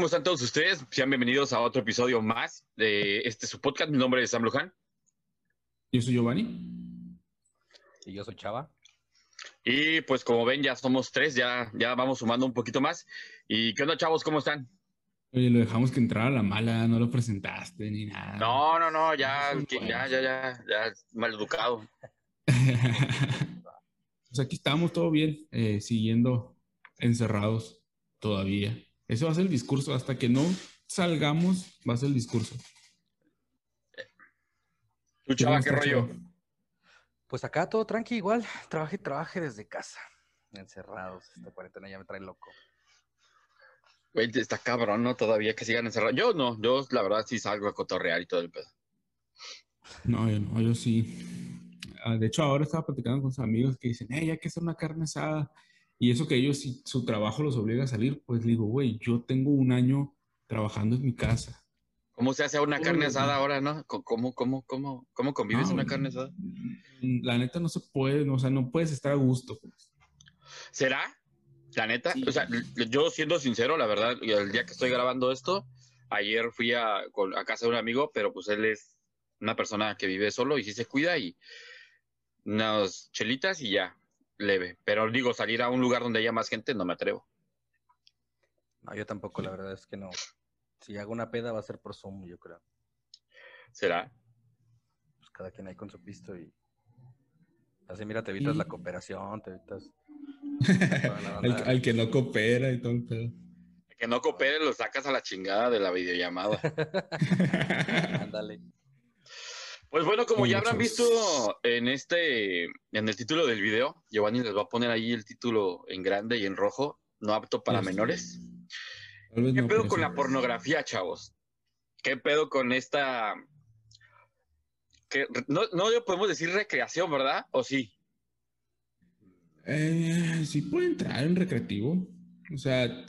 ¿cómo están todos ustedes? Sean bienvenidos a otro episodio más de este su podcast. Mi nombre es Sam Luján. Yo soy Giovanni. Y yo soy Chava. Y pues como ven, ya somos tres, ya, ya vamos sumando un poquito más. ¿Y qué onda, chavos? ¿Cómo están? Oye, lo dejamos que entrara a la mala, no lo presentaste ni nada. No, no, no, ya, ya, ya, ya, ya, mal educado. pues aquí estamos todo bien, eh, siguiendo encerrados todavía. Ese va a ser el discurso. Hasta que no salgamos, va a ser el discurso. ¿Tú, chava, qué rollo? Pues acá todo tranqui, igual. Trabaje y trabaje desde casa. Encerrados. Esta cuarentena ya me trae loco. Güey, está cabrón, ¿no? Todavía que sigan encerrados. Yo no, yo la verdad sí salgo a cotorrear y todo el pedo. No, yo no, yo sí. Ah, de hecho, ahora estaba platicando con sus amigos que dicen, hey, hay que hacer una carne asada. Y eso que ellos, si su trabajo los obliga a salir, pues digo, güey, yo tengo un año trabajando en mi casa. ¿Cómo se hace una carne asada ahora, no? ¿Cómo, cómo, cómo, cómo convives una carne asada? Mm, la neta no se puede, o sea, no puedes estar a gusto. Pues. ¿Será? La neta, o sea, yo siendo sincero, la verdad, el día que estoy grabando esto, ayer fui a, a casa de un amigo, pero pues él es una persona que vive solo y sí se cuida y unas chelitas y ya, leve. Pero digo, salir a un lugar donde haya más gente no me atrevo. No, yo tampoco, la verdad es que no. Si hago una peda va a ser por Zoom, yo creo. ¿Será? Pues cada quien ahí con su pisto y... Así, mira, te evitas la cooperación, te evitas... al, que no coopera y todo el pedo. El que no coopere lo sacas a la chingada de la videollamada. Ándale. Pues bueno, como ya habrán visto en este, en el título del video, Giovanni les va a poner ahí el título en grande y en rojo, no apto para menores. ¿Qué pedo con la pornografía, chavos? ¿Qué pedo con esta... Que no, no podemos decir recreación, ¿verdad? ¿O sí? Eh, sí puede entrar en recreativo. O sea,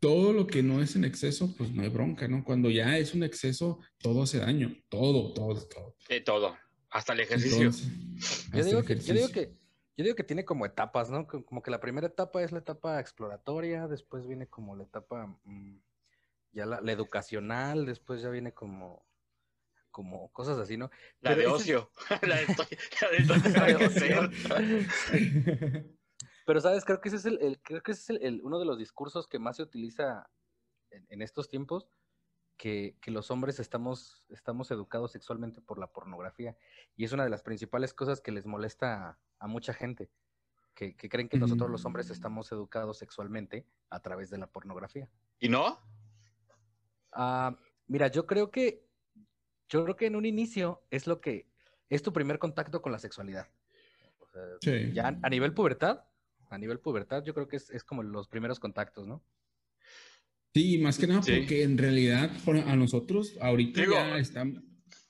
todo lo que no es en exceso, pues no hay bronca, ¿no? Cuando ya es un exceso, todo hace daño, todo, todo, todo. De todo, hasta el ejercicio. yo, digo que, yo, digo que, yo digo que tiene como etapas, ¿no? Como que la primera etapa es la etapa exploratoria, después viene como la etapa mm, ya la, educacional, después ya viene como como cosas así, ¿no? La de ocio, la de, la de Pero, ¿sabes? Creo que ese es, el, creo que es el, uno de los discursos que más se utiliza en, estos tiempos, que, los hombres estamos, estamos educados sexualmente por la pornografía. Y es una de las principales cosas que les molesta a, mucha gente, que, creen que nosotros los hombres estamos educados sexualmente a través de la pornografía. ¿Y no? Ah, mira, yo creo que, yo creo que en un inicio es lo que, es tu primer contacto con la sexualidad. Ya a nivel pubertad, a nivel pubertad, yo creo que es, como los primeros contactos, ¿no? Sí, más que nada porque en realidad a nosotros ahorita ya está,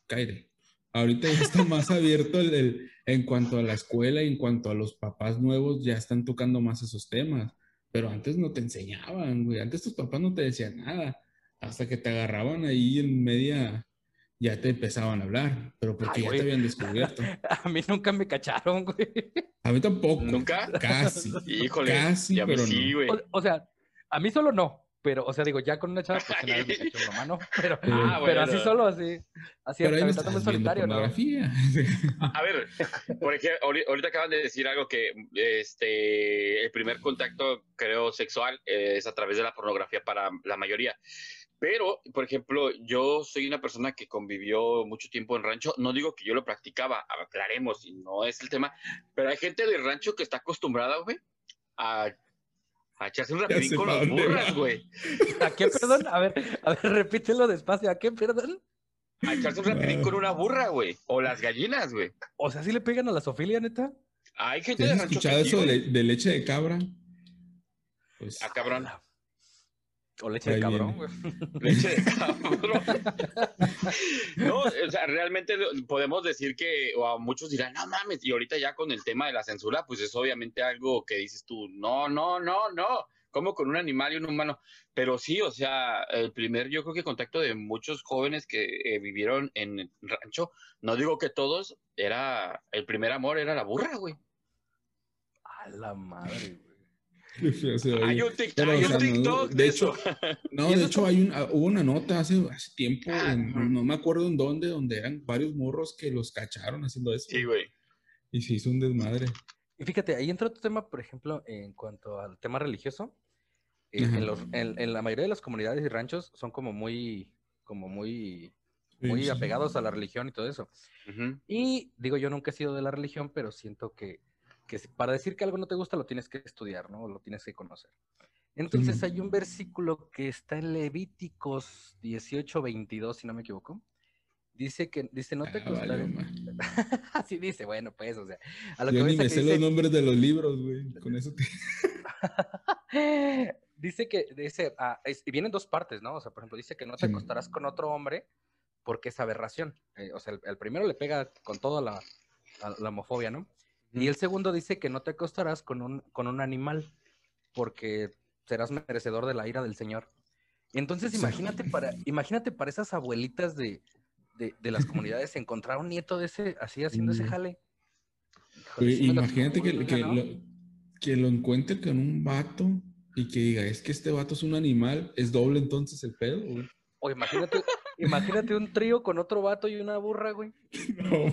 cállate, ahorita ya está más abierto el, en cuanto a la escuela y en cuanto a los papás nuevos ya están tocando más esos temas, pero antes no te enseñaban, güey, antes tus papás no te decían nada, hasta que te agarraban ahí en media ya te empezaban a hablar, pero porque ya te habían descubierto. A mí nunca me cacharon, güey. A mí tampoco. ¿Nunca? Casi. Híjole. Casi, pero sí, güey. O, sea, a mí solo no. Pero, o sea, digo, ya con una chava, pues vez me cachó la mano. Pero, ah, pero así solo, así. Así, pero ahí me solitario, ¿no? A ver, por ejemplo, ahorita acaban de decir algo que este, el primer contacto, creo, sexual eh, es a través de la pornografía para la mayoría. Pero, por ejemplo, yo soy una persona que convivió mucho tiempo en rancho. No digo que yo lo practicaba, aclaremos, y no es el tema, pero hay gente del rancho que está acostumbrada, güey, a, echarse un rapidín con las burras, güey. ¿A qué, perdón? A ver, a ver, repítelo despacio. ¿A qué, perdón? A echarse un rapidín con una burra, güey. O las gallinas, güey. O sea, ¿sí le pegan a la sofilia, neta? Hay gente de rancho. ¿Has escuchado eso de, leche de cabra? Pues, ah, cabrón. O leche de cabrón, güey. Leche de cabrón. no, o sea, realmente podemos decir que, o muchos dirán, no mames, y ahorita ya con el tema de la censura, pues es obviamente algo que dices tú, no, no, no, no, como con un animal y un humano. Pero sí, o sea, el primer, yo creo que contacto de muchos jóvenes que eh, vivieron en rancho, no digo que todos, era, el primer amor era la burra, güey. A la madre, güey. Hay un TikTok, de, hecho, no, de hecho hay un, hubo una nota hace, hace tiempo, ah, no me acuerdo en dónde, donde eran varios morros que los cacharon haciendo eso. Sí, güey. Y se hizo un desmadre. Y fíjate, ahí entra otro tema, por ejemplo, en cuanto al tema religioso. Eh, en, los, en, la mayoría de las comunidades y ranchos son como muy, como muy, muy apegados a la religión y todo eso. Y digo, yo nunca he sido de la religión, pero siento que, que para decir que algo no te gusta lo tienes que estudiar, ¿no? Lo tienes que conocer. Entonces hay un versículo que está en Levíticos 18, 22, si no me equivoco, Dice que, dice, no te ah, costará. Así dice, bueno, pues, o sea. A lo Yo que ni me sé los nombres de los libros, güey. Con eso te. dice que, dice, ah, y vienen dos partes, ¿no? O sea, por ejemplo, dice que no te acostarás con otro hombre porque es aberración. Eh, o sea, el, primero le pega con toda la, la, homofobia, ¿no? Y el segundo dice que no te acostarás con un, con un animal porque serás merecedor de la ira del Señor. Entonces, imagínate para, imagínate para esas abuelitas de, de, las comunidades encontrar un nieto de ese, así haciendo ese jale. imagínate que, lo, que lo encuentre con un vato y que diga, es que este vato es un animal, es doble entonces el pedo, O imagínate, imagínate un trío con otro vato y una burra, güey. No,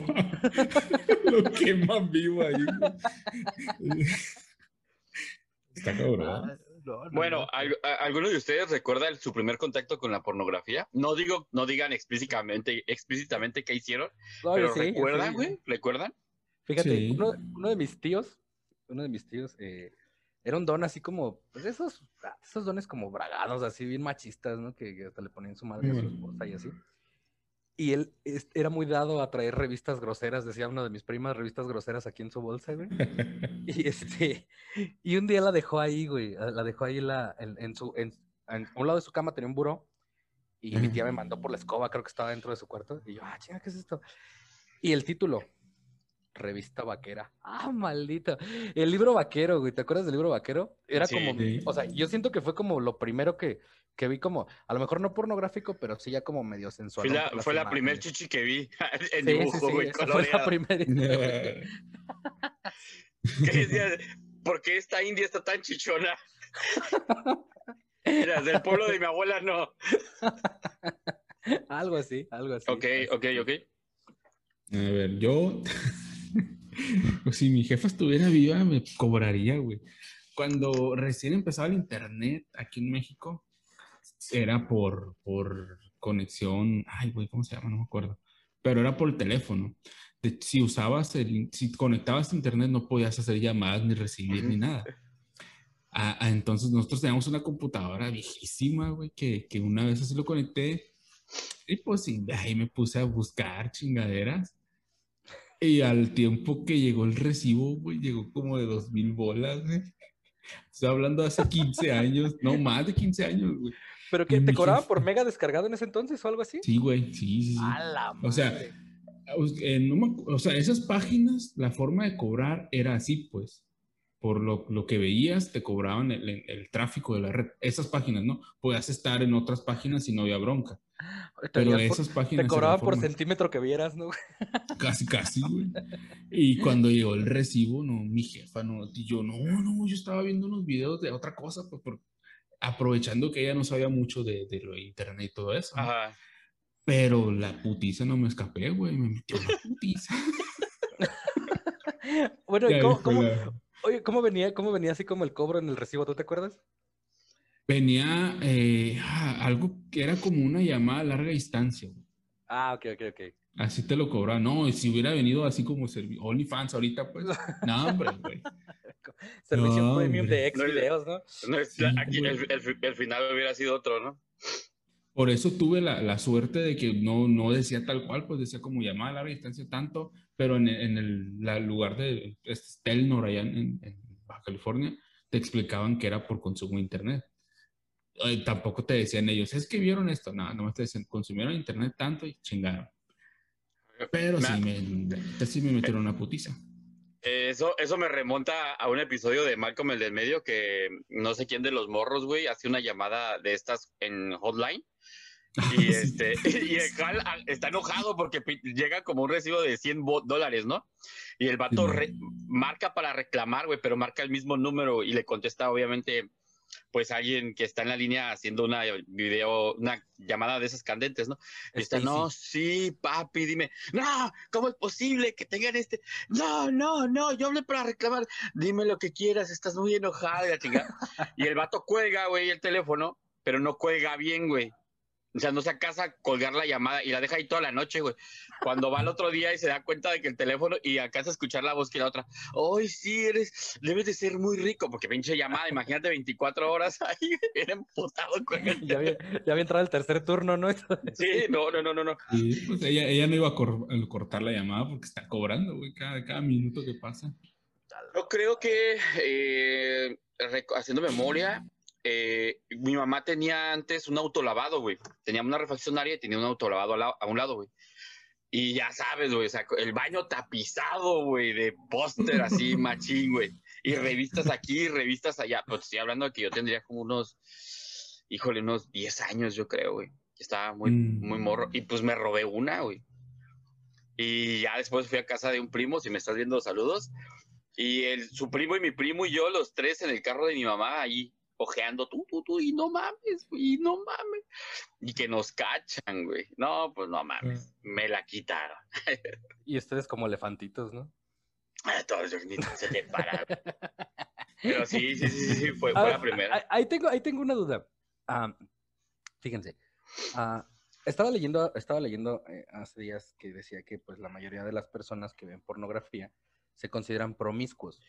lo queman vivo ahí. Está cabrón. Bueno, ¿alguno de ustedes recuerda su primer contacto con la pornografía? No digo, no digan explícitamente, explícitamente qué hicieron, pero ¿recuerdan, güey? ¿Recuerdan? Fíjate, uno, de mis tíos, uno de mis tíos, eh, era un don así como, pues esos, esos dones como bragados, así bien machistas, ¿no? Que, hasta le ponían su madre a su esposa y así. Y él era muy dado a traer revistas groseras, decía una de mis primas, revistas groseras aquí en su bolsa, güey. y este, y un día la dejó ahí, güey, la dejó ahí la, en, su, en, un lado de su cama tenía un buró, y mi tía me mandó por la escoba, creo que estaba dentro de su cuarto, y yo, ah, chinga, ¿qué es esto? Y el título, Revista Vaquera. Ah, maldito. El libro vaquero, güey, ¿te acuerdas del libro vaquero? Era como, o sea, yo siento que fue como lo primero que, que vi como, a lo mejor no pornográfico, pero sí ya como medio sensual. Fue la, fue la primer chichi que vi en dibujo, güey. fue la primera. ¿Por qué esta india está tan chichona? Mira, del pueblo de mi abuela no. algo así, algo así. Ok, ok, ok. A ver, yo, pues si mi jefa estuviera viva, me cobraría, güey. Cuando recién empezaba el internet aquí en México, era por, por conexión, ay, güey, ¿cómo se llama? No me acuerdo. Pero era por teléfono. si usabas, el, si conectabas a internet, no podías hacer llamadas ni recibir ni nada. Ah, ah, entonces nosotros teníamos una computadora viejísima, güey, que, que una vez así lo conecté y pues sí, ahí me puse a buscar chingaderas. Y al tiempo que llegó el recibo, güey, llegó como de dos mil bolas, güey. Estoy hablando de hace 15 años, no, más de 15 años, güey. ¿Pero que te cobraban por mega descargado en ese entonces o algo así? Sí, güey, sí, sí. O sea, eh, o sea, esas páginas, la forma de cobrar era así, pues. Por lo, lo que veías, te cobraban el, el, tráfico de la red. Esas páginas, ¿no? Podías estar en otras páginas y no había bronca. Pero esas páginas. Te cobraban por centímetro que vieras, ¿no? Casi, casi, güey. Y cuando llegó el recibo, no, mi jefa, no, y yo, no, no, yo estaba viendo unos videos de otra cosa, pues, por, aprovechando que ella no sabía mucho de, de lo de internet y todo eso. Ajá. Pero la putiza no me escapé, güey, me metió la putiza. bueno, ¿y cómo, oye, ¿cómo venía, cómo venía así como el cobro en el recibo? ¿Tú te acuerdas? Venía eh, ah, algo que era como una llamada a larga distancia. Ah, ok, ok, ok. Así te lo cobraba. No, si hubiera venido así como OnlyFans ahorita, pues, no, hombre, güey. Servicio premium de ex videos, ¿no? aquí el, final hubiera sido otro, ¿no? Por eso tuve la, la, suerte de que no, no decía tal cual, pues decía como llamada a larga distancia tanto, pero en, en el lugar de Stelnor allá en, en, Baja California, te explicaban que era por consumo de internet. tampoco te decían ellos, es que vieron esto, no, no te decían, consumieron internet tanto y chingaron. Pero sí me, sí me metieron una putiza. Eso, eso me remonta a un episodio de Malcolm el del medio que no sé quién de los morros, güey, hace una llamada de estas en hotline Y, este, y el Hal ah, está enojado porque llega como un recibo de 100 dólares, ¿no? Y el vato marca para reclamar, güey, pero marca el mismo número y le contesta, obviamente, pues alguien que está en la línea haciendo una video, una llamada de esas candentes, ¿no? Y está, no, sí, papi, dime, no, ¿cómo es posible que tengan este? No, no, no, yo hablé para reclamar, dime lo que quieras, estás muy enojada, chingada. y el vato cuelga, güey, el teléfono, pero no cuelga bien, güey. O sea, no se acasa a colgar la llamada y la deja ahí toda la noche, güey. Cuando va el otro día y se da cuenta de que el teléfono y acasa a escuchar la voz que la otra, ¡ay, sí, eres, debes de ser muy rico! Porque pinche llamada, imagínate 24 horas ahí, era emputado con Ya había, ya había entrado el tercer turno, ¿no? sí, no, no, no, no. no. Sí, pues ella, ella no iba a cortar la llamada porque está cobrando, güey, cada, cada minuto que pasa. Yo creo que, eh, haciendo memoria, eh, mi mamá tenía antes un autolavado, güey. Tenía una refaccionaria y tenía un autolavado a, un lado, güey. Y ya sabes, güey, o sea, el baño tapizado, güey, de póster así, machín, güey. Y revistas aquí, revistas allá. Pues estoy hablando de que yo tendría como unos, híjole, unos 10 años, yo creo, güey. Estaba muy, mm. muy morro. Y pues me robé una, güey. Y ya después fui a casa de un primo, si me estás viendo, saludos. Y el, su primo y mi primo y yo, los tres en el carro de mi mamá, ahí ojeando tú, tú, tú, y no mames, y no mames. Y que nos cachan, güey. No, pues no mames, mm. me la quitaron. y ustedes como elefantitos, ¿no? Ah, todos los niños se le paran. Pero sí, sí, sí, sí, fue, fue la primera. Ahí tengo, ahí tengo una duda. fíjense, ah, estaba leyendo, estaba leyendo eh, hace días que decía que pues la mayoría de las personas que ven pornografía se consideran promiscuos.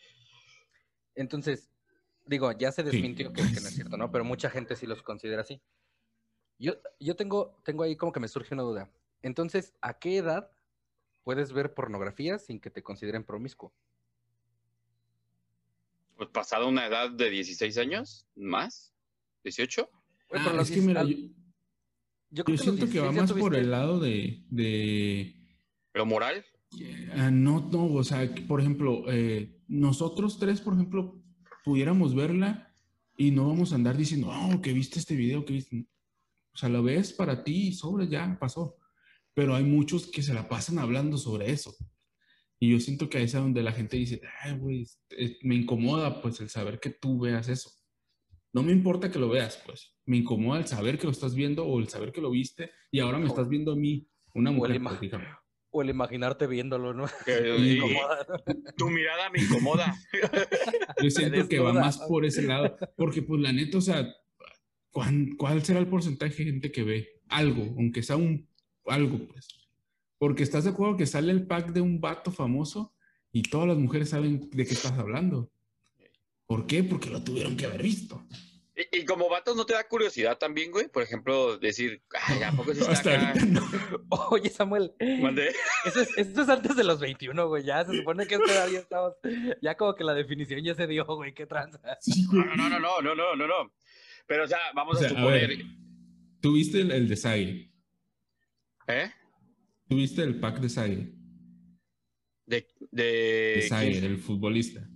Entonces, Digo, ya se desmintió que, no es cierto, ¿no? Pero mucha gente sí los considera así. Yo, yo tengo, tengo ahí como que me surge una duda. Entonces, ¿a qué edad puedes ver pornografía sin que te consideren promiscuo? Pues pasado una edad de 16 años, más, 18. Ah, es que mira, yo, siento que va más por el lado de, de... ¿Lo moral? Ah, no, no, o sea, por ejemplo, eh, nosotros tres, por ejemplo, pudiéramos verla y no vamos a andar diciendo, oh, que viste este video, que viste. O sea, lo ves para ti y sobre, ya pasó. Pero hay muchos que se la pasan hablando sobre eso. Y yo siento que ahí es donde la gente dice, ay, güey, me incomoda pues el saber que tú veas eso. No me importa que lo veas, pues. Me incomoda el saber que lo estás viendo o el saber que lo viste y ahora me estás viendo a mí, una mujer, pues, o el imaginarte viéndolo, ¿no? tu mirada me incomoda. Yo siento que va más por ese lado, porque pues la neta, o sea, ¿cuál, será el porcentaje de gente que ve algo, aunque sea un algo, pues? Porque estás de acuerdo que sale el pack de un vato famoso y todas las mujeres saben de qué estás hablando. ¿Por qué? Porque lo tuvieron que haber visto. Y, como vatos, ¿no te da curiosidad también, güey? Por ejemplo, decir, ay, ¿a poco se está acá? Oye, Samuel. ¿Mandé? Eso es, esto es antes de los 21, güey. Ya se supone que todavía estamos. Ya como que la definición ya se dio, güey. Qué tranza. no, no, no, no, no, no, no, no. Pero, o sea, vamos a suponer. ¿Tuviste el, el de Sai? ¿Eh? ¿Tuviste el pack de Sai? De. De, de Sai, el futbolista.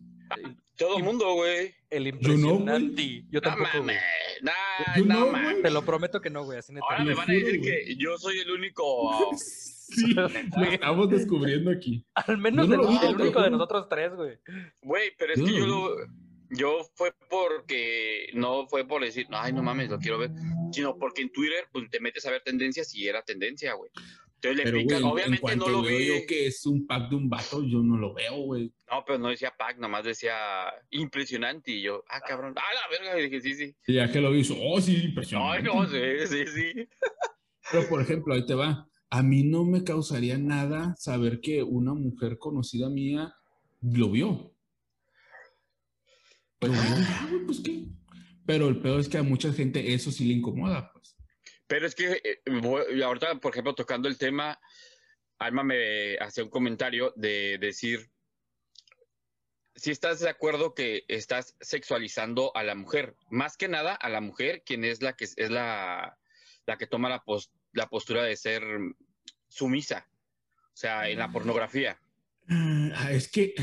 Todo el mundo, güey. El impresionante. Yo, no, tampoco. No mames. no, mames. Te lo prometo que no, güey. Así neta. Ahora me van a decir que yo soy el único. sí, lo estamos descubriendo aquí. Al menos el, único de nosotros tres, güey. Güey, pero es que yo lo. Yo fue porque no fue por decir, ay, no mames, lo quiero ver, sino porque en Twitter pues, te metes a ver tendencias y era tendencia, güey. Entonces le pican, obviamente no lo vi. Yo que es un pack de un vato, yo no lo veo, güey. No, pero no decía pack, nomás decía impresionante. Y yo, ah, cabrón, ah, la verga. Y dije, sí, sí. Y ya que lo hizo, oh, sí, impresionante. Ay, no, sí, sí, sí. Pero, por ejemplo, ahí te va. A mí no me causaría nada saber que una mujer conocida mía lo vio. Pues, pues qué. Pero el peor es que a mucha gente eso sí le incomoda. Pero es que eh, ahorita, por ejemplo, tocando el tema, Alma me hacía un comentario de decir, si estás de acuerdo que estás sexualizando a la mujer, más que nada a la mujer, quien es la que es la, la que toma la, la postura de ser sumisa, o sea, en la pornografía. Ah, es que...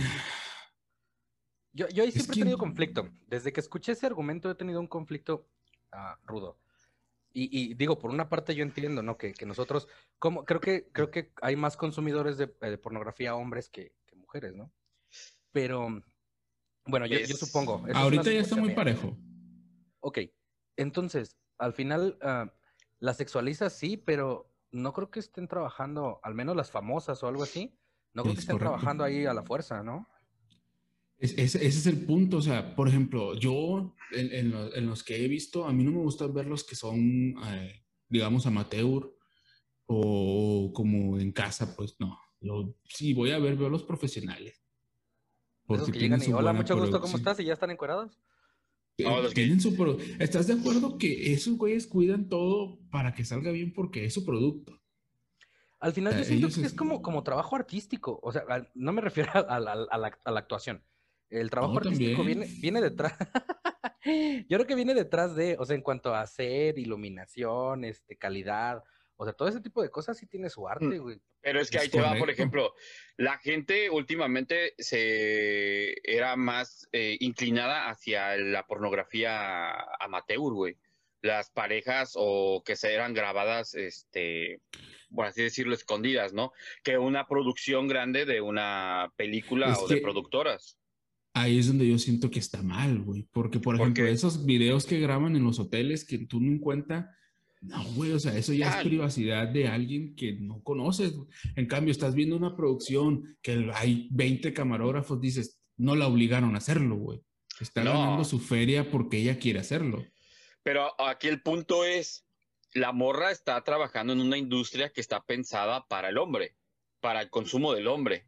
Yo, yo ahí siempre he tenido conflicto. Desde que escuché ese argumento he tenido un conflicto ah, rudo. Y, digo, por una parte yo entiendo, ¿no? Que, nosotros, como, creo que, creo que hay más consumidores de, eh, pornografía hombres que, mujeres, ¿no? Pero, bueno, yo, supongo. Ahorita ya está muy parejo. Ok, entonces, al final, ah, la sexualiza sí, pero no creo que estén trabajando, al menos las famosas o algo así, no creo que estén trabajando ahí a la fuerza, ¿no? Ese es el punto, o sea, por ejemplo, yo en, los que he visto, a mí no me gusta ver los que son, eh, digamos, amateur o como en casa, pues no. Yo sí voy a ver, veo los profesionales. Porque que llegan y, hola, mucho gusto, ¿cómo estás? ¿Y ya están encuadrados? tienen su ¿Estás de acuerdo que esos güeyes cuidan todo para que salga bien porque es su producto? Al final yo siento que es como, como trabajo artístico, o sea, no me refiero a la actuación, el trabajo artístico viene, viene detrás. Yo creo que viene detrás de, o sea, en cuanto a hacer, iluminación, este, calidad, o sea, todo ese tipo de cosas sí tiene su arte, mm, güey. Pero es que ahí te va, por ejemplo, la gente últimamente se era más eh, inclinada hacia la pornografía amateur, güey. Las parejas o que se eran grabadas, este, por así decirlo, escondidas, ¿no? Que una producción grande de una película o de productoras ahí es donde yo siento que está mal, güey. Porque, por ejemplo, esos videos que graban en los hoteles que tú no encuentras, no, güey, o sea, eso ya es privacidad de alguien que no conoces. En cambio, estás viendo una producción que hay 20 camarógrafos, dices, no la obligaron a hacerlo, güey. Está ganando su feria porque ella quiere hacerlo. Pero aquí el punto es, la morra está trabajando en una industria que está pensada para el hombre, para el consumo del hombre.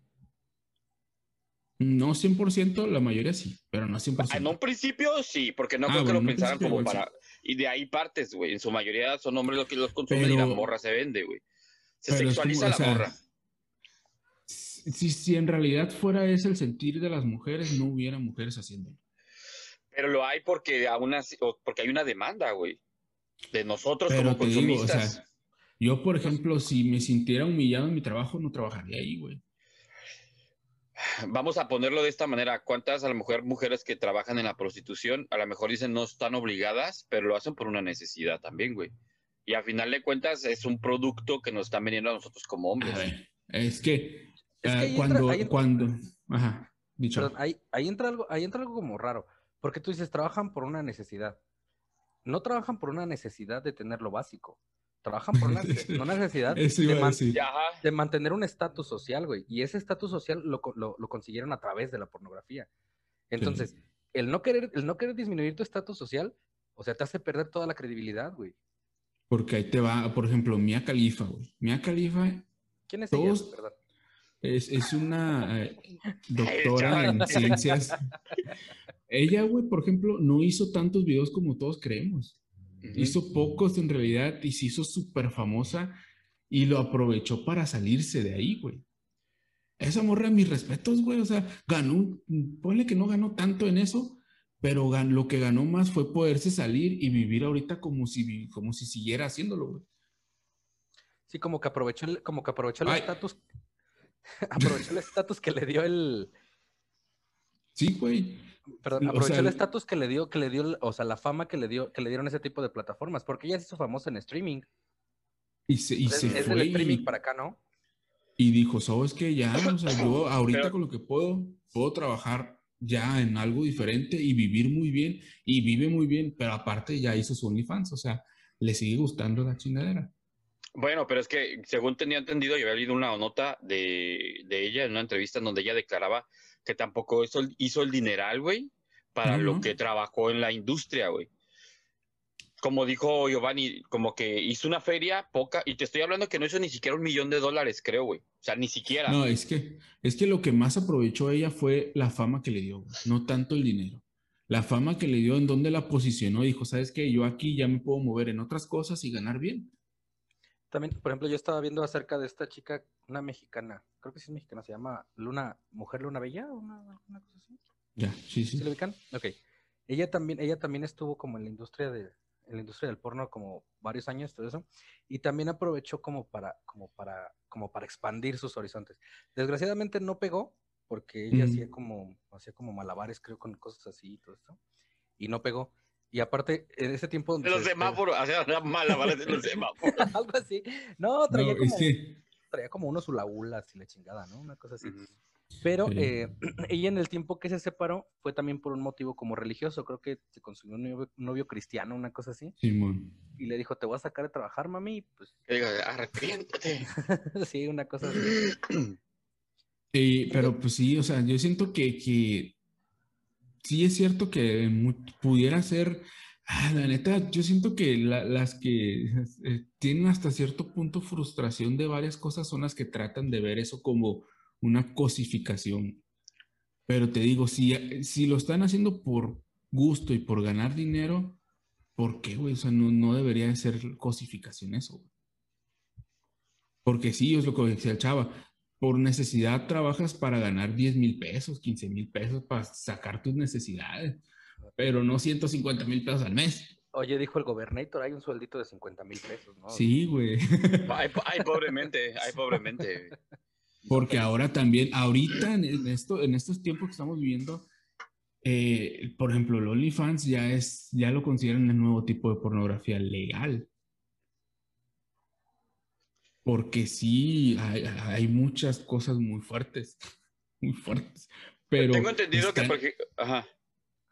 No 100%, la mayoría sí, pero no 100%. En un principio sí, porque no ah, creo que lo pensaran como para... Y de ahí partes, güey. En su mayoría son hombres los que los consumen y la morra se vende, güey. Se sexualiza la morra. Si, si en realidad fuera ese el sentir de las mujeres, no hubiera mujeres haciéndolo. Pero lo hay porque, aún porque hay una demanda, güey. De nosotros como consumistas. yo, por ejemplo, si me sintiera humillado en mi trabajo, no trabajaría ahí, güey vamos a ponerlo de esta manera, ¿cuántas a lo mejor mujeres que trabajan en la prostitución a lo mejor dicen no están obligadas, pero lo hacen por una necesidad también, güey? Y a final de cuentas es un producto que nos están vendiendo a nosotros como hombres. es que, eh, cuando, cuando, ajá, dicho. ahí, entra algo, ahí entra algo como raro, porque tú dices, trabajan por una necesidad. No trabajan por una necesidad de tener lo básico trabajan por una, necesidad de, mantener un estatus social, güey. Y ese estatus social lo, consiguieron a través de la pornografía. Entonces, el, no querer, el no querer disminuir tu estatus social, o sea, te hace perder toda la credibilidad, güey. Porque ahí te va, por ejemplo, Mia Khalifa, güey. Mia Khalifa. ¿Quién es ella? Es, una eh, doctora en ciencias. Ella, güey, por ejemplo, no hizo tantos videos como todos creemos. Hizo pocos en realidad y se hizo súper famosa y lo aprovechó para salirse de ahí, güey. Esa morra, mis respetos, güey. O sea, ganó, ponle que no ganó tanto en eso, pero lo que ganó más fue poderse salir y vivir ahorita como si, como si siguiera haciéndolo, güey. Sí, como que aprovechó el, como que aprovechó el estatus. aprovechó el estatus que le dio el. Sí, güey. Perdón, aprovechó el estatus que le dio, que le dio, o sea, la fama que le dio, que le dieron ese tipo de plataformas, porque ella se hizo famosa en streaming. Y se, y se es, fue. streaming para acá, ¿no? Y dijo, ¿sabes que Ya, o sea, yo ahorita con lo que puedo, puedo trabajar ya en algo diferente y vivir muy bien, y vive muy bien, pero aparte ya hizo su OnlyFans, o sea, le sigue gustando la chingadera. Bueno, pero es que según tenía entendido, yo había leído una nota de, de ella en una entrevista en donde ella declaraba que tampoco hizo, hizo el dineral, güey, para lo que trabajó en la industria, güey. Como dijo Giovanni, como que hizo una feria poca, y te estoy hablando que no hizo ni siquiera un millón de dólares, creo, güey. O sea, ni siquiera. No, es que, es que lo que más aprovechó ella fue la fama que le dio, no tanto el dinero. La fama que le dio, en donde la posicionó, dijo, ¿sabes qué? Yo aquí ya me puedo mover en otras cosas y ganar bien. También, por ejemplo, yo estaba viendo acerca de esta chica, una mexicana, creo que sí es mexicana, se llama Luna, Mujer Luna Bella, una, una cosa así. Ya, sí, sí. ¿Se lo ubican? Ok. Ella también, ella también estuvo como en la industria de, en la industria del porno como varios años, todo eso, y también aprovechó como para, como para, como para expandir sus horizontes. Desgraciadamente no pegó, porque ella hacía como, hacía como malabares, creo, con cosas así y todo esto, y no pegó. Y aparte, en ese tiempo... Donde los semáforos, hacía mala, ¿vale? los semáforos. Algo así. No, traía como... Traía como unos ulagulas y la chingada, ¿no? Una cosa así. Pero eh, ella en el tiempo que se separó fue también por un motivo como religioso. Creo que se consiguió un novio, cristiano, una cosa así. Simón. Y le dijo, te voy a sacar de trabajar, mami. Pues... Que diga, arrepiéntate. sí, una cosa así. pero pues sí, o sea, yo siento que, que sí es cierto que pudiera ser... Ah, la neta, yo siento que las que eh, tienen hasta cierto punto frustración de varias cosas son las que tratan de ver eso como una cosificación. Pero te digo, si, si lo están haciendo por gusto y por ganar dinero, ¿por qué, güey? O sea, no, no debería ser cosificación eso, Porque sí, es lo que decía el chava. Por necesidad trabajas para ganar 10 mil pesos, 15 mil pesos para sacar tus necesidades, pero no 150 mil pesos al mes. Oye, dijo el gobernador, hay un sueldito de 50 mil pesos, ¿no? Sí, güey. Ay, pobremente, ay, pobremente. Porque ahora también, ahorita en, esto, en estos tiempos que estamos viviendo, eh, por ejemplo, el OnlyFans ya es, ya lo consideran el nuevo tipo de pornografía legal. Porque sí, hay, muchas cosas muy fuertes, muy fuertes. Pero tengo entendido que porque, ajá.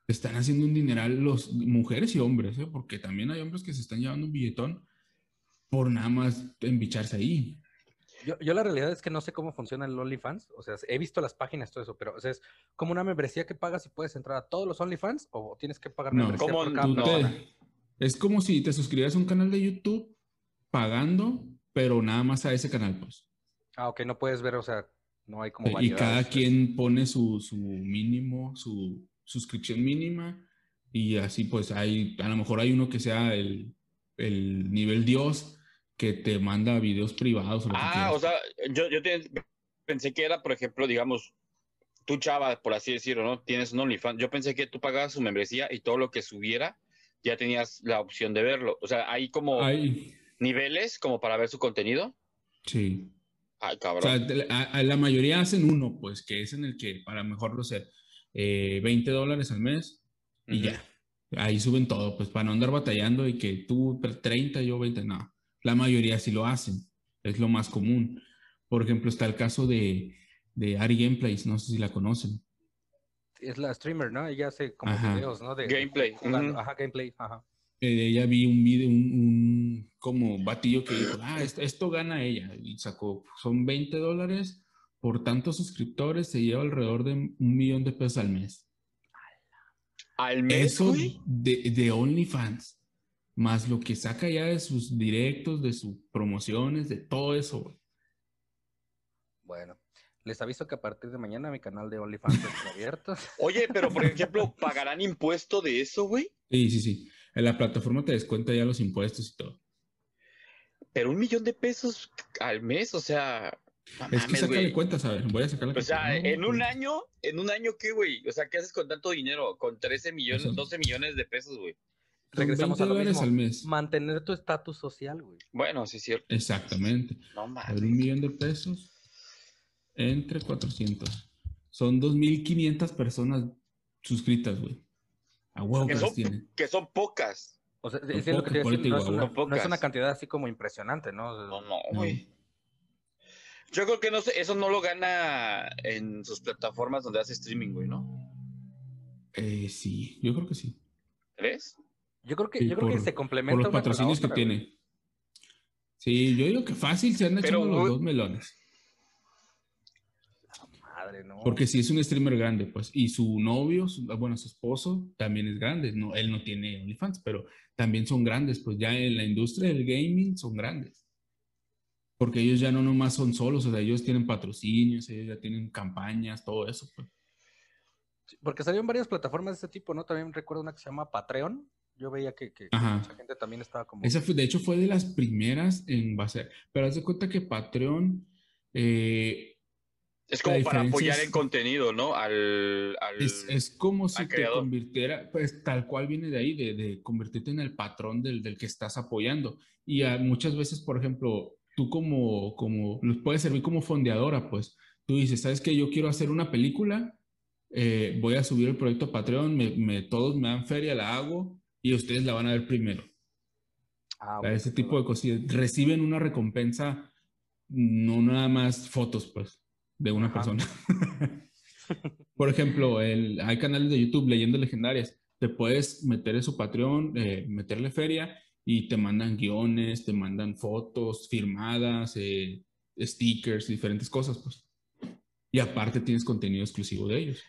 están haciendo un dineral los mujeres y hombres, ¿eh? porque también hay hombres que se están llevando un billetón por nada más embicharse ahí. Yo, yo, la realidad es que no sé cómo funciona el OnlyFans. O sea, he visto las páginas, todo eso, pero o sea, es como una membresía que pagas y puedes entrar a todos los OnlyFans o tienes que pagar membresía por cada Es como si te suscribieras a un canal de YouTube pagando, pero nada más a ese canal, pues. Ah, ok, no puedes ver, o sea, no hay como. Y cada pues. quien pone su, su mínimo, su suscripción mínima, y así, pues, hay, a lo mejor hay uno que sea el, el nivel Dios que te manda videos privados. O ah, o sea, yo, yo pensé que era, por ejemplo, digamos, tú chava, por así decirlo, ¿no? Tienes un OnlyFans. Yo pensé que tú pagabas su membresía y todo lo que subiera ya tenías la opción de verlo. O sea, hay como niveles como para ver su contenido. Sí. Ay, cabrón. O sea, la mayoría hacen uno, pues, que es en el que para mejor lo sé, eh, 20 dólares al mes y ya. Ahí suben todo, pues para no andar batallando y que tú 30, yo 20, no. La mayoría sí lo hacen, es lo más común. Por ejemplo, está el caso de, de Ari Gameplays, no sé si la conocen. Es la streamer, ¿no? Ella hace como videos, ¿no? De, gameplay. Ajá, gameplay, ajá. Eh, ella vi un video, un, como batillo que dijo, ah, esto, gana ella. Y sacó, son 20 dólares por tantos suscriptores, se lleva alrededor de un millón de pesos al mes. ¿Al mes? Eso de, de OnlyFans más lo que saca ya de sus directos, de sus promociones, de todo eso, güey. Bueno, les aviso que a partir de mañana mi canal de OnlyFans está abierto. Oye, pero por ejemplo, ¿pagarán impuesto de eso, güey? Sí, sí, sí. En la plataforma te descuenta ya los impuestos y todo. Pero un millón de pesos al mes, o sea. es que sácale cuentas, a ver, voy a sacarle O sea, en un año, en un año, ¿qué, güey? O sea, ¿qué haces con tanto dinero? Con 13 millones, 12 millones de pesos, güey regresamos a lo mismo. Al mes. Mantener tu estatus social, güey. Bueno, sí es cierto. Exactamente. No mames. un millón de pesos entre 400. Son 2.500 personas suscritas, güey. A huevo que, son, que son pocas. O sea, es lo que te decir, no, es una, no, es una, cantidad así como impresionante, ¿no? No, no, güey. Yo creo que no sé, eso no lo gana en sus plataformas donde hace streaming, güey, ¿no? Eh, sí, yo creo que sí. ¿Ves? Yo creo que, yo creo que se complementa. Por los patrocinios que tiene. Sí, yo digo que fácil se han hecho los dos melones. Madre, no. Porque si es un streamer grande, pues, y su novio, bueno, su esposo también es grande. No, él no tiene OnlyFans, pero también son grandes, pues ya en la industria del gaming son grandes. Porque ellos ya no nomás son solos, o sea, ellos tienen patrocinios, ellos ya tienen campañas, todo eso, pues. Porque salieron varias plataformas de este tipo, ¿no? También recuerdo una que se llama Patreon, yo veía que, mucha gente también estaba como... Esa fue, de hecho fue de las primeras en base, pero haz de cuenta que Patreon... Eh, es como para apoyar el contenido, ¿no? Al, es, como si te convirtiera, pues tal cual viene de ahí, de, convertirte en el patrón del, que estás apoyando. Y muchas veces, por ejemplo, tú como, como, nos puede servir como fondeadora, pues tú dices, ¿sabes qué? Yo quiero hacer una película, eh, voy a subir el proyecto a Patreon, me, todos me dan feria, la hago, y ustedes la van a ver primero. Ah, ese tipo de cosas. Reciben una recompensa, no nada más fotos, pues, de una persona. Por ejemplo, el, hay canales de YouTube, Leyendas Legendarias. Te puedes meter en su Patreon, eh, meterle feria y te mandan guiones, te mandan fotos firmadas, eh, stickers, diferentes cosas, pues. Y aparte tienes contenido exclusivo de ellos.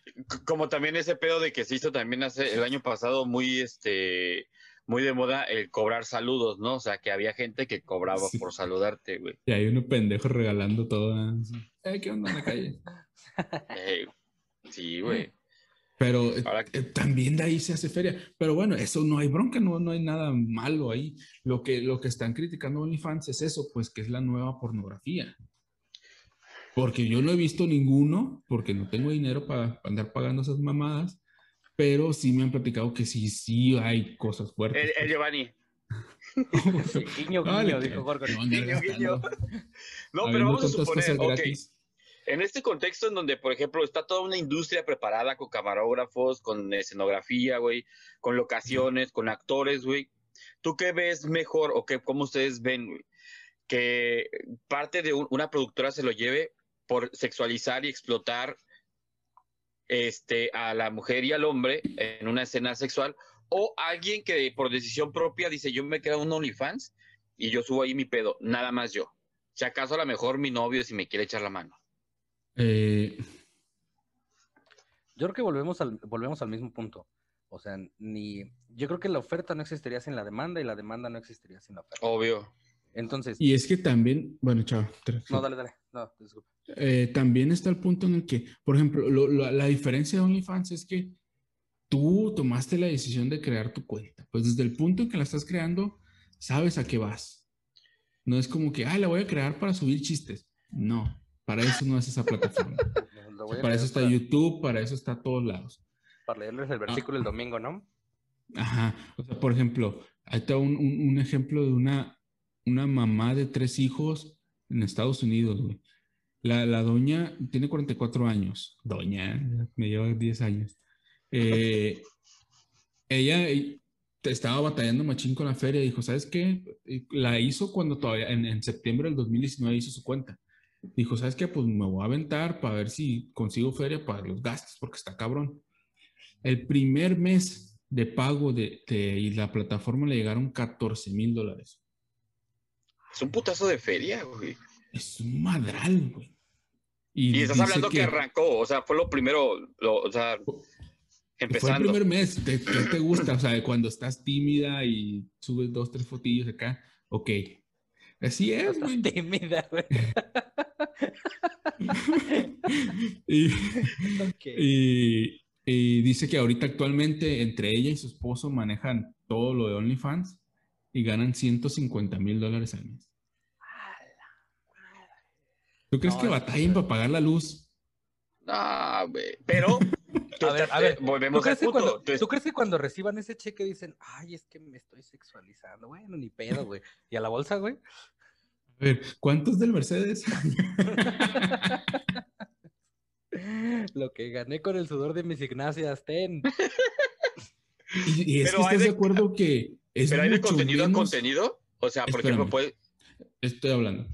Como también ese pedo de que se hizo también hace el año pasado muy este muy de moda el cobrar saludos, ¿no? O sea, que había gente que cobraba por saludarte, güey. Y hay unos pendejos regalando todo. ¿eh? ¿Qué onda en la calle? sí, güey. Pero eh, también de ahí se hace feria. Pero bueno, eso no hay bronca, no, no hay nada malo ahí. Lo que, lo que están criticando OnlyFans es eso, pues que es la nueva pornografía. Porque yo no he visto ninguno, porque no tengo dinero para andar pagando esas mamadas, pero sí me han platicado que sí, sí hay cosas fuertes. El, pues. Giovanni. guiño, guiño, dijo Jorge. No, guiño, guiño. no pero vamos a suponer, okay, en este contexto en donde, por ejemplo, está toda una industria preparada con camarógrafos, con escenografía, güey, con locaciones, con actores, güey, ¿tú qué ves mejor o qué, cómo ustedes ven, güey? Que parte de una productora se lo lleve por sexualizar y explotar este, a la mujer y al hombre en una escena sexual, o alguien que por decisión propia dice, yo me quedo un OnlyFans y yo subo ahí mi pedo, nada más yo. Si acaso a lo mejor mi novio si me quiere echar la mano. Eh, yo creo que volvemos al, volvemos al mismo punto. O sea, ni. Yo creo que la oferta no existiría sin la demanda y la demanda no existiría sin la oferta. Obvio. Entonces. Y es que también, bueno, chao. No, dale, dale. No, disculpa. Eh, también está el punto en el que, por ejemplo, la diferencia de OnlyFans es que tú tomaste la decisión de crear tu cuenta. Pues desde el punto en que la estás creando, sabes a qué vas. No es como que, ah, la voy a crear para subir chistes. No, para eso no es esa plataforma. para eso está YouTube, para eso está a todos lados. Para leerles el versículo el domingo, ¿no? Ajá. O sea, por ejemplo, ahí está un, un ejemplo de una una mamá de tres hijos en Estados Unidos. La, doña tiene 44 años. Doña, me lleva 10 años. Eh, ella estaba batallando machín con la feria. Dijo, ¿sabes qué? La hizo cuando todavía, en, septiembre del 2019 hizo su cuenta. Dijo, ¿sabes qué? Pues me voy a aventar para ver si consigo feria para los gastos, porque está cabrón. El primer mes de pago de, la plataforma le llegaron 14 mil dólares. Es un putazo de feria, güey. Es un madral, güey. Y, estás hablando que... arrancó, o sea, fue lo primero, o sea, empezando. Fue el primer mes, ¿qué te, gusta? O sea, cuando estás tímida y subes dos, tres fotillos acá, ok. Así es, estás tímida, güey. y, y dice que ahorita actualmente entre ella y su esposo manejan todo lo de OnlyFans y ganan 150 mil dólares al mes. ¿Tú crees que batallen para pagar la luz? No, güey. Pero, a ver, a ver, volvemos al punto. ¿tú crees que cuando reciban ese cheque dicen, ay, es que me estoy sexualizando? Bueno, ni pedo, güey. ¿Y a la bolsa, güey? A ver, ¿cuántos del Mercedes? Lo que gané con el sudor de mis ignacias, ten. Y, es que estás de acuerdo que ¿Pero hay de contenido a contenido? O sea, por ejemplo, puede... Estoy hablando.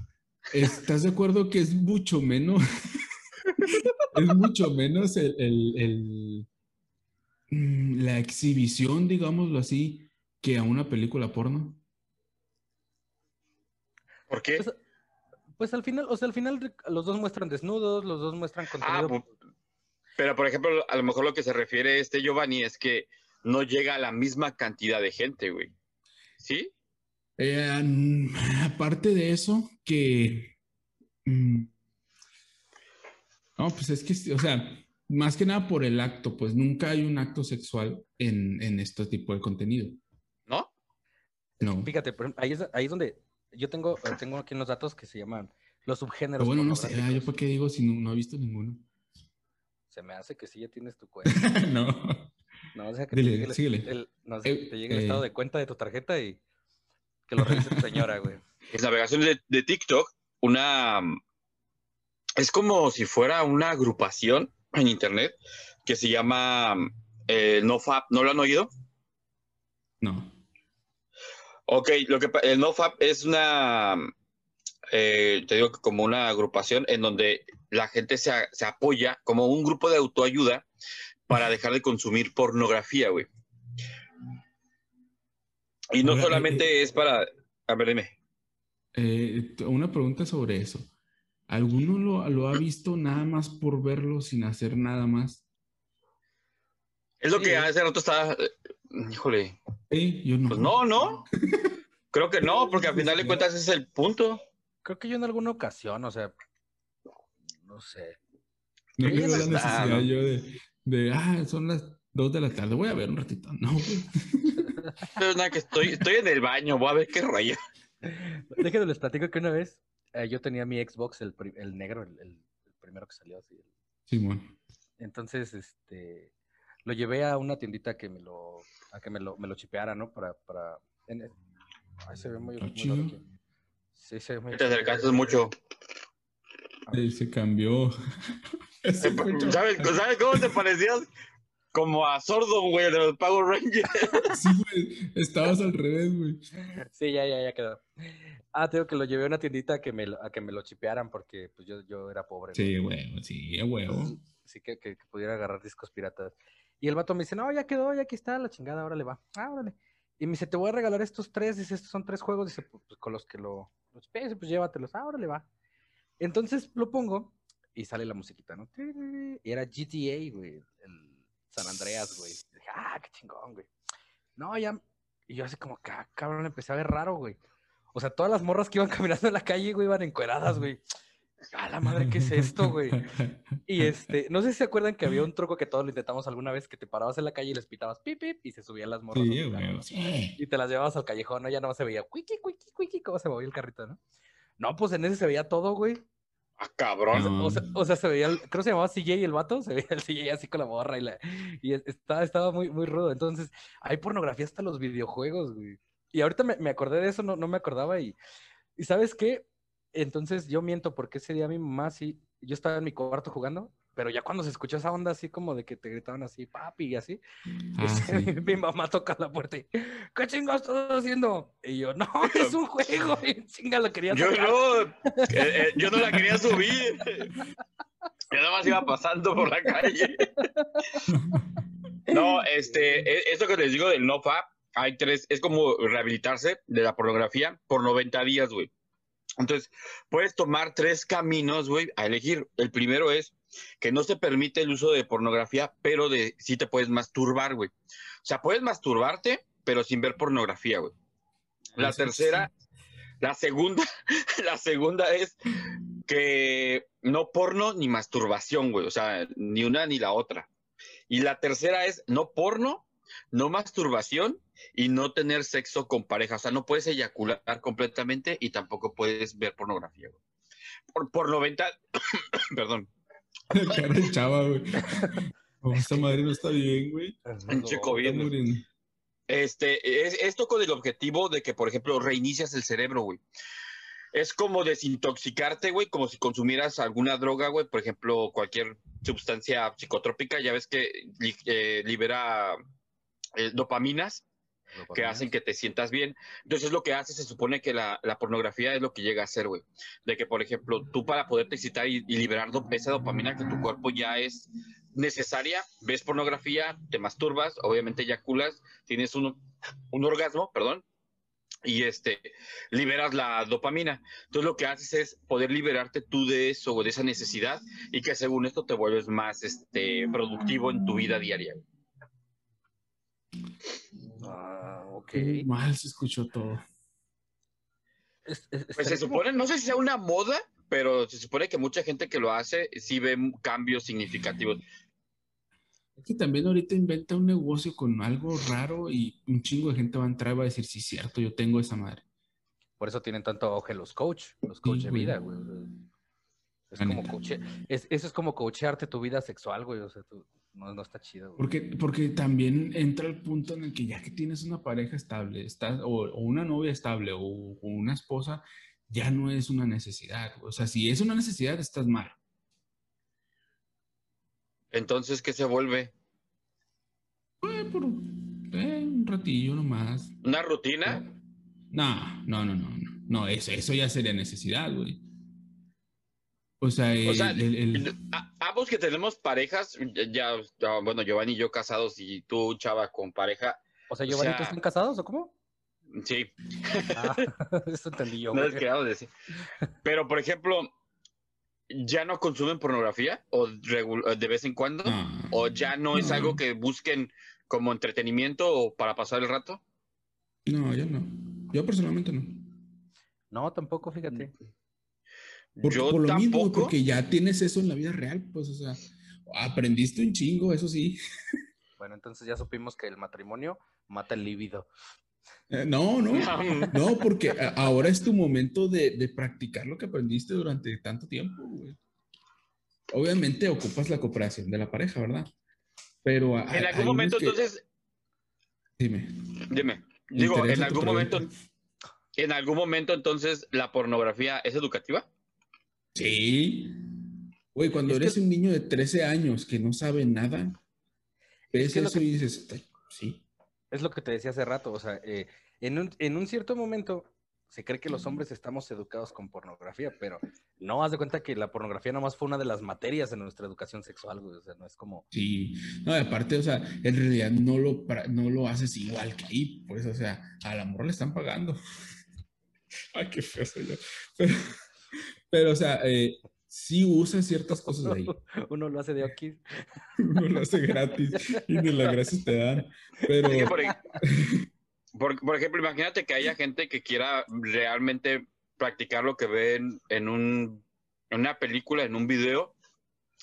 ¿Estás de acuerdo que es mucho menos? es mucho menos el, mm, la exhibición, digámoslo así, que a una película porno. ¿Por qué? Pues, pues, al final, o sea, al final los dos muestran desnudos, los dos muestran ah, contenido. pero por ejemplo, a lo mejor lo que se refiere este Giovanni es que no llega a la misma cantidad de gente, güey. ¿Sí? Eh, aparte de eso, que... Mm, no, pues es que, o sea, más que nada por el acto, pues nunca hay un acto sexual en, en este tipo de contenido. ¿No? No. Fíjate, ahí es, ahí es donde yo tengo, tengo aquí unos datos que se llaman los subgéneros. Pero bueno, no sé, yo por qué digo si no, no, he visto ninguno. Se me hace que sí ya tienes tu cuenta. no. No, o sea, que te llegue, el, no, eh, te llegue el estado eh. de cuenta de tu tarjeta y que lo revise tu señora, güey. En navegación de, de, TikTok, una... Es como si fuera una agrupación en internet que se llama eh, NoFap. ¿No lo han oído? No. Ok, lo que el NoFap es una, eh, te digo que como una agrupación en donde la gente se, se, apoya como un grupo de autoayuda para dejar de consumir pornografía, güey. Y no solamente eh, es para... A ver, dime. Eh, una pregunta sobre eso. ¿Alguno lo, lo, ha visto nada más por verlo sin hacer nada más? Es lo que hace rato estaba... Híjole. yo no. Pues no, no. Creo que no, porque al final de cuentas ese es el punto. Creo que yo en alguna ocasión, o sea, no sé. No tengo la necesidad yo de, de, ah, son las dos de la tarde, voy a ver un ratito. No, Pero nada, que estoy, estoy en el baño, voy a ver qué rollo. Déjenme les platico que una vez eh, yo tenía mi Xbox, el, el negro, el, el, primero que salió así. Simón. Entonces, este, lo llevé a una tiendita que me lo, a que me lo, me lo chipeara, ¿no? Para, para, en, ay, se ve muy, muy aquí. Sí, se ve muy Te acercaste mucho. Ahí se cambió. ¿Sabes, ¿Sabes cómo te parecías? Como a Sordo, güey, de los Power Rangers. Sí, güey. Estabas al revés, güey. Sí, ya, ya, ya quedó. Ah, tengo que lo llevé a una tiendita a que me, a que me lo chipearan porque pues yo, yo era pobre. Sí, güey, sí, a huevo. Sí, que, que, pudiera agarrar discos piratas. Y el vato me dice, no, ya quedó, ya aquí está, la chingada, ahora le va. Ah, órale. Y me dice, te voy a regalar estos tres, dice, estos son tres juegos, dice, pues, pues con los que lo, los pues llévatelos, ah, órale va. Entonces lo pongo y sale la musiquita, ¿no? Y era GTA, güey, el San Andreas, güey. Dije, ah, qué chingón, güey. No, ya. Y yo así como, ah, cabrón, empecé a ver raro, güey. O sea, todas las morras que iban caminando en la calle, güey, iban encueradas, güey. A la madre, ¿qué es esto, güey? Y este, no sé si se acuerdan que había un truco que todos lo intentamos alguna vez, que te parabas en la calle y les pitabas pip, pip, y se subían las morras. Sí, güey, sí. Y te las llevabas al callejón, ¿no? Ya no se veía, cuiqui, cuiqui, cuiqui, cómo se movía el carrito, ¿no? No, pues en ese se veía todo, güey. Ah, cabrón. O sea, o sea, se veía, el, creo que se llamaba CJ el vato, se veía el CJ así con la morra y, la, y estaba, estaba muy, muy rudo. Entonces, hay pornografía hasta los videojuegos, güey. Y ahorita me, me acordé de eso, no, no me acordaba y, y ¿sabes qué? Entonces yo miento porque ese día mi mamá sí, yo estaba en mi cuarto jugando pero ya cuando se escuchó esa onda así como de que te gritaban así, papi, y así, ah, mi mamá toca la puerta y, ¿qué chingados estás haciendo? Y yo, no, es un juego, y chinga lo quería Yo no, eh, eh, yo no la quería subir. Yo nada más iba pasando por la calle. No, este, e, esto que les digo del NoFap, hay tres, es como rehabilitarse de la pornografía por 90 días, güey. Entonces, puedes tomar tres caminos, güey, a elegir. El primero es que no se permite el uso de pornografía, pero de sí te puedes masturbar, güey. O sea, puedes masturbarte, pero sin ver pornografía, güey. La tercera, la segunda, la segunda es que no porno ni masturbación, güey. O sea, ni una ni la otra. Y la tercera es no porno, no masturbación y no tener sexo con pareja. O sea, no puedes eyacular completamente y tampoco puedes ver pornografía, güey. Por, por 90, perdón, cara chava, güey. esta madre no está bien, güey. Bien. Este, es, esto con el objetivo de que, por ejemplo, reinicias el cerebro, güey. Es como desintoxicarte, güey, como si consumieras alguna droga, güey, por ejemplo, cualquier sustancia psicotrópica, ya ves que eh, libera eh, dopaminas que hacen que te sientas bien. Entonces lo que hace, se supone que la, pornografía es lo que llega a hacer, güey. De que, por ejemplo, tú para poderte excitar y, liberar esa dopamina que tu cuerpo ya es necesaria, ves pornografía, te masturbas, obviamente eyaculas, tienes un, un orgasmo, perdón, y este liberas la dopamina. Entonces lo que haces es poder liberarte tú de eso, de esa necesidad y que según esto te vuelves más este productivo en tu vida diaria. Ah, ok. mal se escuchó todo. pues se supone, no sé si sea una moda, pero se supone que mucha gente que lo hace sí ve cambios significativos. Es que también ahorita inventa un negocio con algo raro y un chingo de gente va a entrar y va a decir, sí, cierto, yo tengo esa madre. Por eso tienen tanto auge los coach, los coach de vida, güey. Es como coche, es, eso es como coachearte tu vida sexual, güey. O sea, tú, no, no está chido. Porque, porque también entra el punto en el que ya que tienes una pareja estable, estás, o, una novia estable, o, una esposa, ya no es una necesidad. O sea, si es una necesidad, estás mal. Entonces, ¿qué se vuelve? por eh, un ratillo nomás. ¿Una rutina? No, no, no, no, no. No, eso, eso ya sería necesidad, güey. O sea, ambos que tenemos parejas, ya, bueno, Giovanni y yo casados y tú, Chava, con pareja. O sea, Giovanni, ¿tú están casados o cómo? Sí. Ah, eso entendí yo. No es decir. Pero, por ejemplo, ¿ya no consumen pornografía? ¿O de vez en cuando? ¿O ya no, es algo que busquen como entretenimiento o para pasar el rato? No, yo no. Yo personalmente no. No, tampoco, fíjate. Yo por lo mismo, porque ya tienes eso en la vida real, pues, o sea, aprendiste un chingo, eso sí. Bueno, entonces ya supimos que el matrimonio mata el líbido. Eh, no, no, no, porque ahora es tu momento de, practicar lo que aprendiste durante tanto tiempo, güey. Obviamente ocupas la cooperación de la pareja, ¿verdad? Pero en algún momento, entonces. Dime. Dime. Digo, en algún momento. En algún momento, entonces, ¿la pornografía es educativa? Sí. Güey, cuando eres un niño de 13 años que no sabe nada, ves eso y dices, sí es lo que te decía hace rato, o sea, eh, en, un, en un cierto momento se cree que los hombres estamos educados con pornografía, pero no haz de cuenta que la pornografía nomás fue una de las materias de nuestra educación sexual, güey. O sea, no es como. Sí, no, aparte, o sea, en realidad no lo, no lo haces igual que ahí, pues, o sea, al amor le están pagando. Ay, qué feo soy yo. Pero, pero o sea, eh, sí usa ciertas cosas ahí. Uno lo hace de aquí. Uno lo hace gratis y ni las gracias te dan. Pero... Por, ejemplo, imagínate que haya gente que quiera realmente practicar lo que ven en, un, en una película, en un video,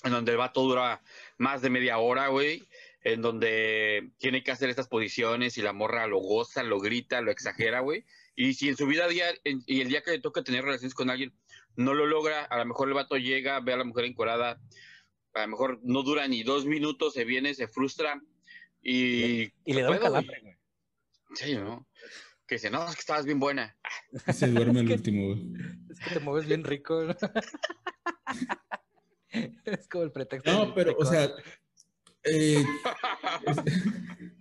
en donde el vato dura más de media hora, güey, en donde tiene que hacer estas posiciones y la morra lo goza, lo grita, lo exagera, güey. Y si en su vida día, y el día que le toca tener relaciones con alguien, no lo logra, a lo mejor el vato llega, ve a la mujer encuadrada, a lo mejor no dura ni dos minutos, se viene, se frustra y... Y le da un calambre, güey. Sí, ¿no? Que dice, no, es que estabas bien buena. Se duerme el último, güey. Es que te mueves bien rico, Es como el pretexto. No, pero, o sea, eh,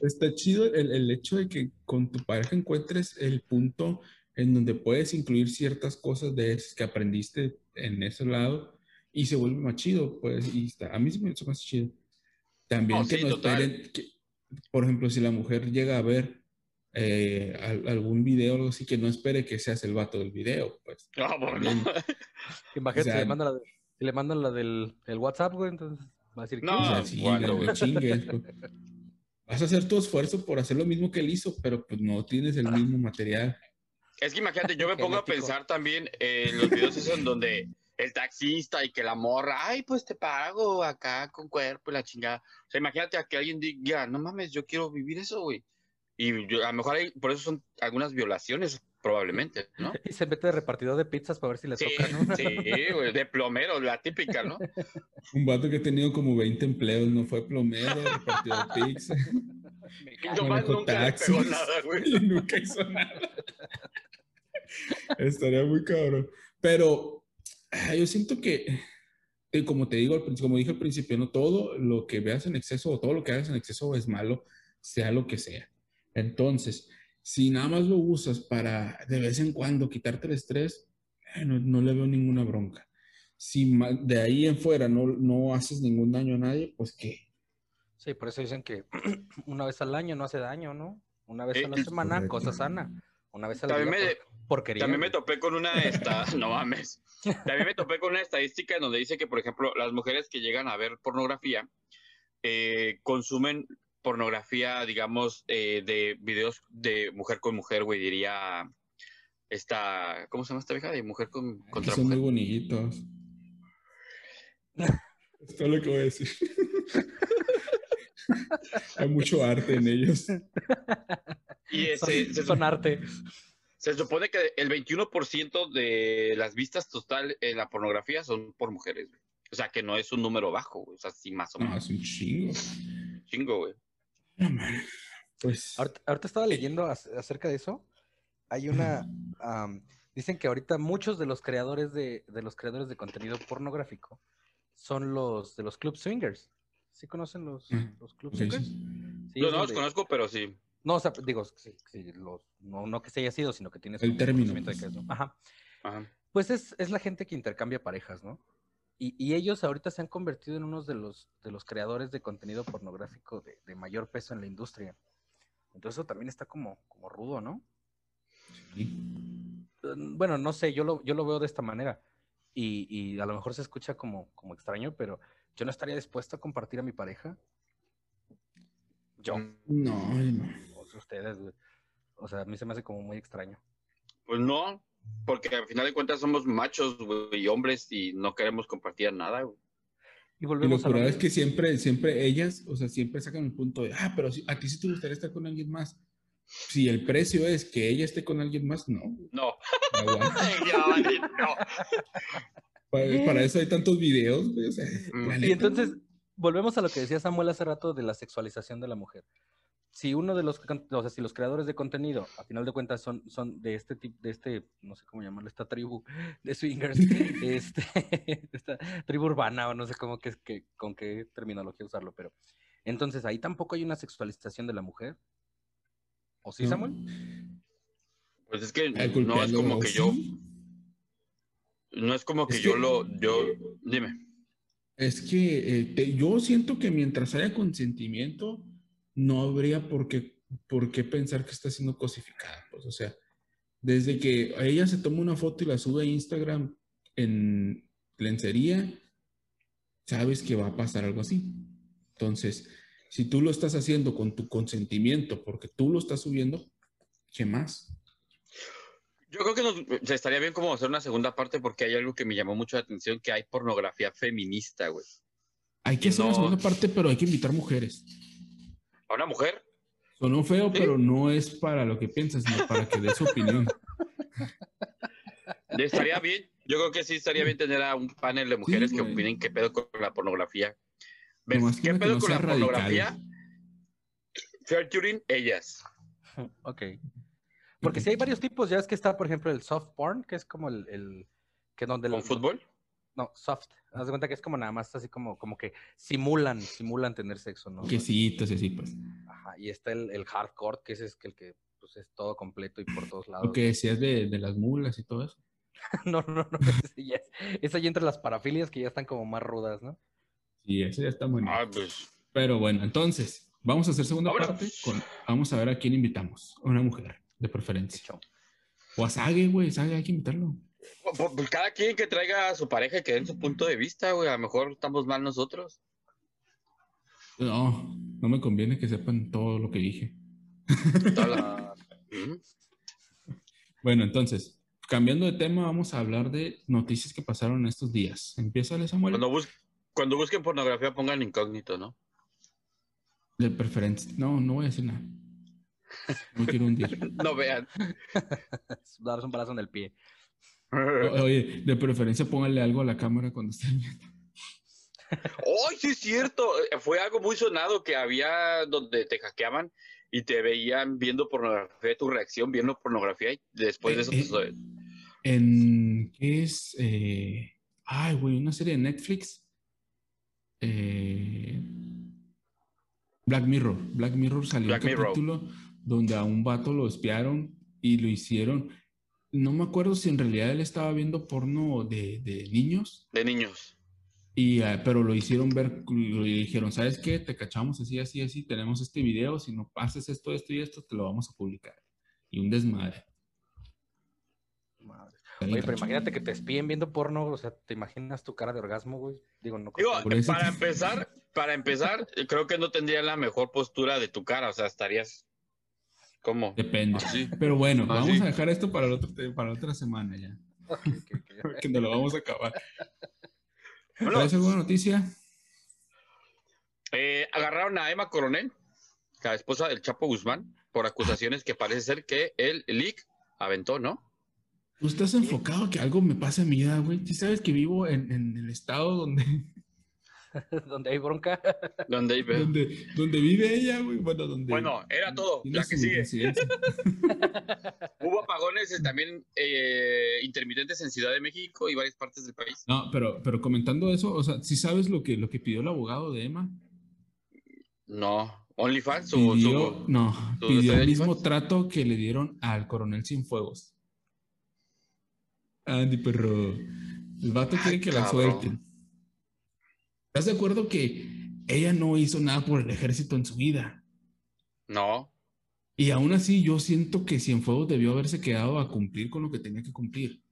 está chido el, el, hecho de que con tu pareja encuentres el punto en donde puedes incluir ciertas cosas de esas que aprendiste en ese lado y se vuelve más chido, pues, y está, a mí se me hizo más chido. También oh, que no esperen, por ejemplo, si la mujer llega a ver eh, algún video o algo así, que no espere que seas el vato del video, pues. Ah, bueno. Imagínate, le mandan la, le mandan la del el WhatsApp, güey, entonces va a decir que... No, sí, bueno. chingues, pues. Vas a hacer tu esfuerzo por hacer lo mismo que él hizo, pero pues no tienes el mismo material. Es que imagínate, yo me pongo a pensar también en los videos esos en donde el taxista y que la morra, ay, pues te pago acá con cuerpo y la chingada. O sea, imagínate a que alguien diga, no mames, yo quiero vivir eso, güey. Y a lo mejor hay, por eso son algunas violaciones, probablemente, ¿no? Y se mete de repartidor de pizzas para ver si le toca, ¿no? Sí, güey, de plomero, la típica, ¿no? Un vato que ha tenido como 20 empleos, no fue plomero, repartidor de pizza. nunca pegó nada, güey. nunca hizo nada. Estaría muy cabrón. Pero ah, yo siento que, eh, como te digo, como dije al principio, no todo lo que veas en exceso o todo lo que hagas en exceso es malo, sea lo que sea. Entonces, si nada más lo usas para de vez en cuando quitarte el estrés, eh, no, le veo ninguna bronca. Si de ahí en fuera no, no haces ningún daño a nadie, pues qué. Sí, por eso dicen que una vez al año no hace daño, ¿no? Una vez a la semana, cosa sana. Una vez al año. También me topé con una esta, no mames. También me topé con una estadística en donde dice que, por ejemplo, las mujeres que llegan a ver pornografía eh, consumen pornografía, digamos, eh, de videos de mujer con mujer, güey, diría esta, ¿cómo se llama esta vieja? De mujer con contra Son muy bonitos. Esto es lo que voy a decir. Hay mucho arte en ellos. Y ese, son arte. Se supone que el 21% de las vistas total en la pornografía son por mujeres, güey. O sea, que no es un número bajo, O sea, sí, más o menos. Ah, es un chingo. Chingo, güey. pues... Ahorita, estaba leyendo acerca de eso. Hay una... dicen que ahorita muchos de los creadores de, los creadores de contenido pornográfico son los de los club swingers. ¿Sí conocen los, los club swingers? no, no los conozco, pero sí. No, o sea, digo, sí, los, no, no, que se haya sido, sino que tienes el término. De que es, Ajá. Pues es, es, la gente que intercambia parejas, ¿no? Y, y, ellos ahorita se han convertido en unos de los, de los creadores de contenido pornográfico de, de, mayor peso en la industria. Entonces eso también está como, como rudo, ¿no? Sí. Mm, bueno, no sé, yo lo, yo lo veo de esta manera. Y, y, a lo mejor se escucha como, como extraño, pero yo no estaría dispuesto a compartir a mi pareja. Yo. No, no. Ustedes, O sea, a mí se me hace como muy extraño. Pues no, porque al final de cuentas somos machos y hombres y no queremos compartir nada. Güey. Y volvemos y lo a lo es que siempre, siempre ellas, o sea, siempre sacan el punto de, ah, pero a ti sí te gustaría estar con alguien más. Si el precio es que ella esté con alguien más, no. No. no. Para, eso hay tantos videos. y entonces, volvemos a lo que decía Samuel hace rato de la sexualización de la mujer. Si uno de los, o sea, si los creadores de contenido, a final de cuentas, son, son de este tipo, de este, no sé cómo llamarlo, esta tribu de swingers, este, esta tribu urbana, o no sé cómo que, que, con qué terminología usarlo, pero entonces ahí tampoco hay una sexualización de la mujer. ¿O sí, Samuel? Pues es que no es como que yo. No es como que, yo lo. Yo, dime. Es que eh, yo siento que mientras haya consentimiento, no habría por qué, por qué pensar que está siendo cosificada. Pues, o sea, desde que ella se toma una foto y la sube a Instagram en lencería, sabes que va a pasar algo así. Entonces, si tú lo estás haciendo con tu consentimiento porque tú lo estás subiendo, ¿qué más? Yo creo que nos, estaría bien como hacer una segunda parte porque hay algo que me llamó mucho la atención, que hay pornografía feminista, güey. Hay que hacer una segunda parte, pero hay que invitar mujeres. ¿A una mujer? Sonó feo, pero no es para lo que piensas, sino para que dé su opinión. Estaría bien. Yo creo que sí estaría bien tener a un panel de mujeres que opinen qué pedo con la pornografía. ¿Qué pedo con la pornografía? Featuring ellas. Ok. Porque si hay varios tipos, ya es que está, por ejemplo, el soft porn, que es como el, el que donde ¿Con fútbol? No, soft. Haz de cuenta que es como nada más así como, como que simulan, simulan tener sexo, ¿no? Quesitos y así, pues. Ajá, y está el, el hardcore, que ese es el que pues, es todo completo y por todos lados. Lo que decías de, de las mulas y todo eso. no, no, no. Ese ya, es, ahí entre las parafilias que ya están como más rudas, ¿no? Sí, ese ya está muy ah, pues. Pero bueno, entonces, vamos a hacer segunda parte. Con, vamos a ver a quién invitamos. A una mujer de preferencia. O a Sage, güey, Sage, hay que invitarlo. Pues, pues, cada quien que traiga a su pareja y que den su punto de vista, güey. A lo mejor estamos mal nosotros. No, no me conviene que sepan todo lo que dije. bueno, entonces, cambiando de tema, vamos a hablar de noticias que pasaron estos días. Empieza, Samuel. Cuando, cuando busquen pornografía, pongan incógnito, ¿no? De preferencia. No, no voy a decir nada. No quiero hundir. no vean. Darse un balazo en el pie. Oye, de preferencia póngale algo a la cámara cuando estén viendo. ¡Ay, sí es cierto! Fue algo muy sonado que había donde te hackeaban y te veían viendo pornografía, tu reacción viendo pornografía y después de eso eh, En, ¿qué es? Eh, ay, güey, una serie de Netflix. Eh, Black Mirror. Black Mirror salió un capítulo donde a un vato lo espiaron y lo hicieron. No me acuerdo si en realidad él estaba viendo porno de, de niños. De niños. Y, uh, pero lo hicieron ver, le dijeron, ¿sabes qué? Te cachamos así, así, así, tenemos este video, si no haces esto, esto y esto, te lo vamos a publicar. Y un desmadre. Madre. Oye, pero imagínate que te espíen viendo porno, o sea, ¿te imaginas tu cara de orgasmo, güey? Digo, no. Digo, para empezar, para empezar, creo que no tendría la mejor postura de tu cara, o sea, estarías ¿Cómo? Depende. Ah, Pero bueno, ah, vamos a dejar esto para, otro, para otra semana ya. que no lo vamos a acabar. Bueno, alguna noticia? Eh, agarraron a Emma Coronel, la esposa del Chapo Guzmán, por acusaciones que parece ser que el leak aventó, ¿no? Tú estás enfocado que algo me pasa en mi vida, güey. ¿Sí sabes que vivo en, en el estado donde donde hay bronca. donde, hay... donde, donde vive ella, güey. Bueno, donde. Bueno, era todo. La que sigue. Hubo apagones eh, también eh, intermitentes en Ciudad de México y varias partes del país. No, pero, pero comentando eso, o sea, ¿sí sabes lo que, lo que pidió el abogado de Emma? No, OnlyFans, su, pidió, no, pidió el mismo trato que le dieron al coronel Cienfuegos. Andy, perro. El vato quiere que la suelten. ¿Estás de acuerdo que ella no hizo nada por el ejército en su vida? No. Y aún así yo siento que Cienfuegos debió haberse quedado a cumplir con lo que tenía que cumplir.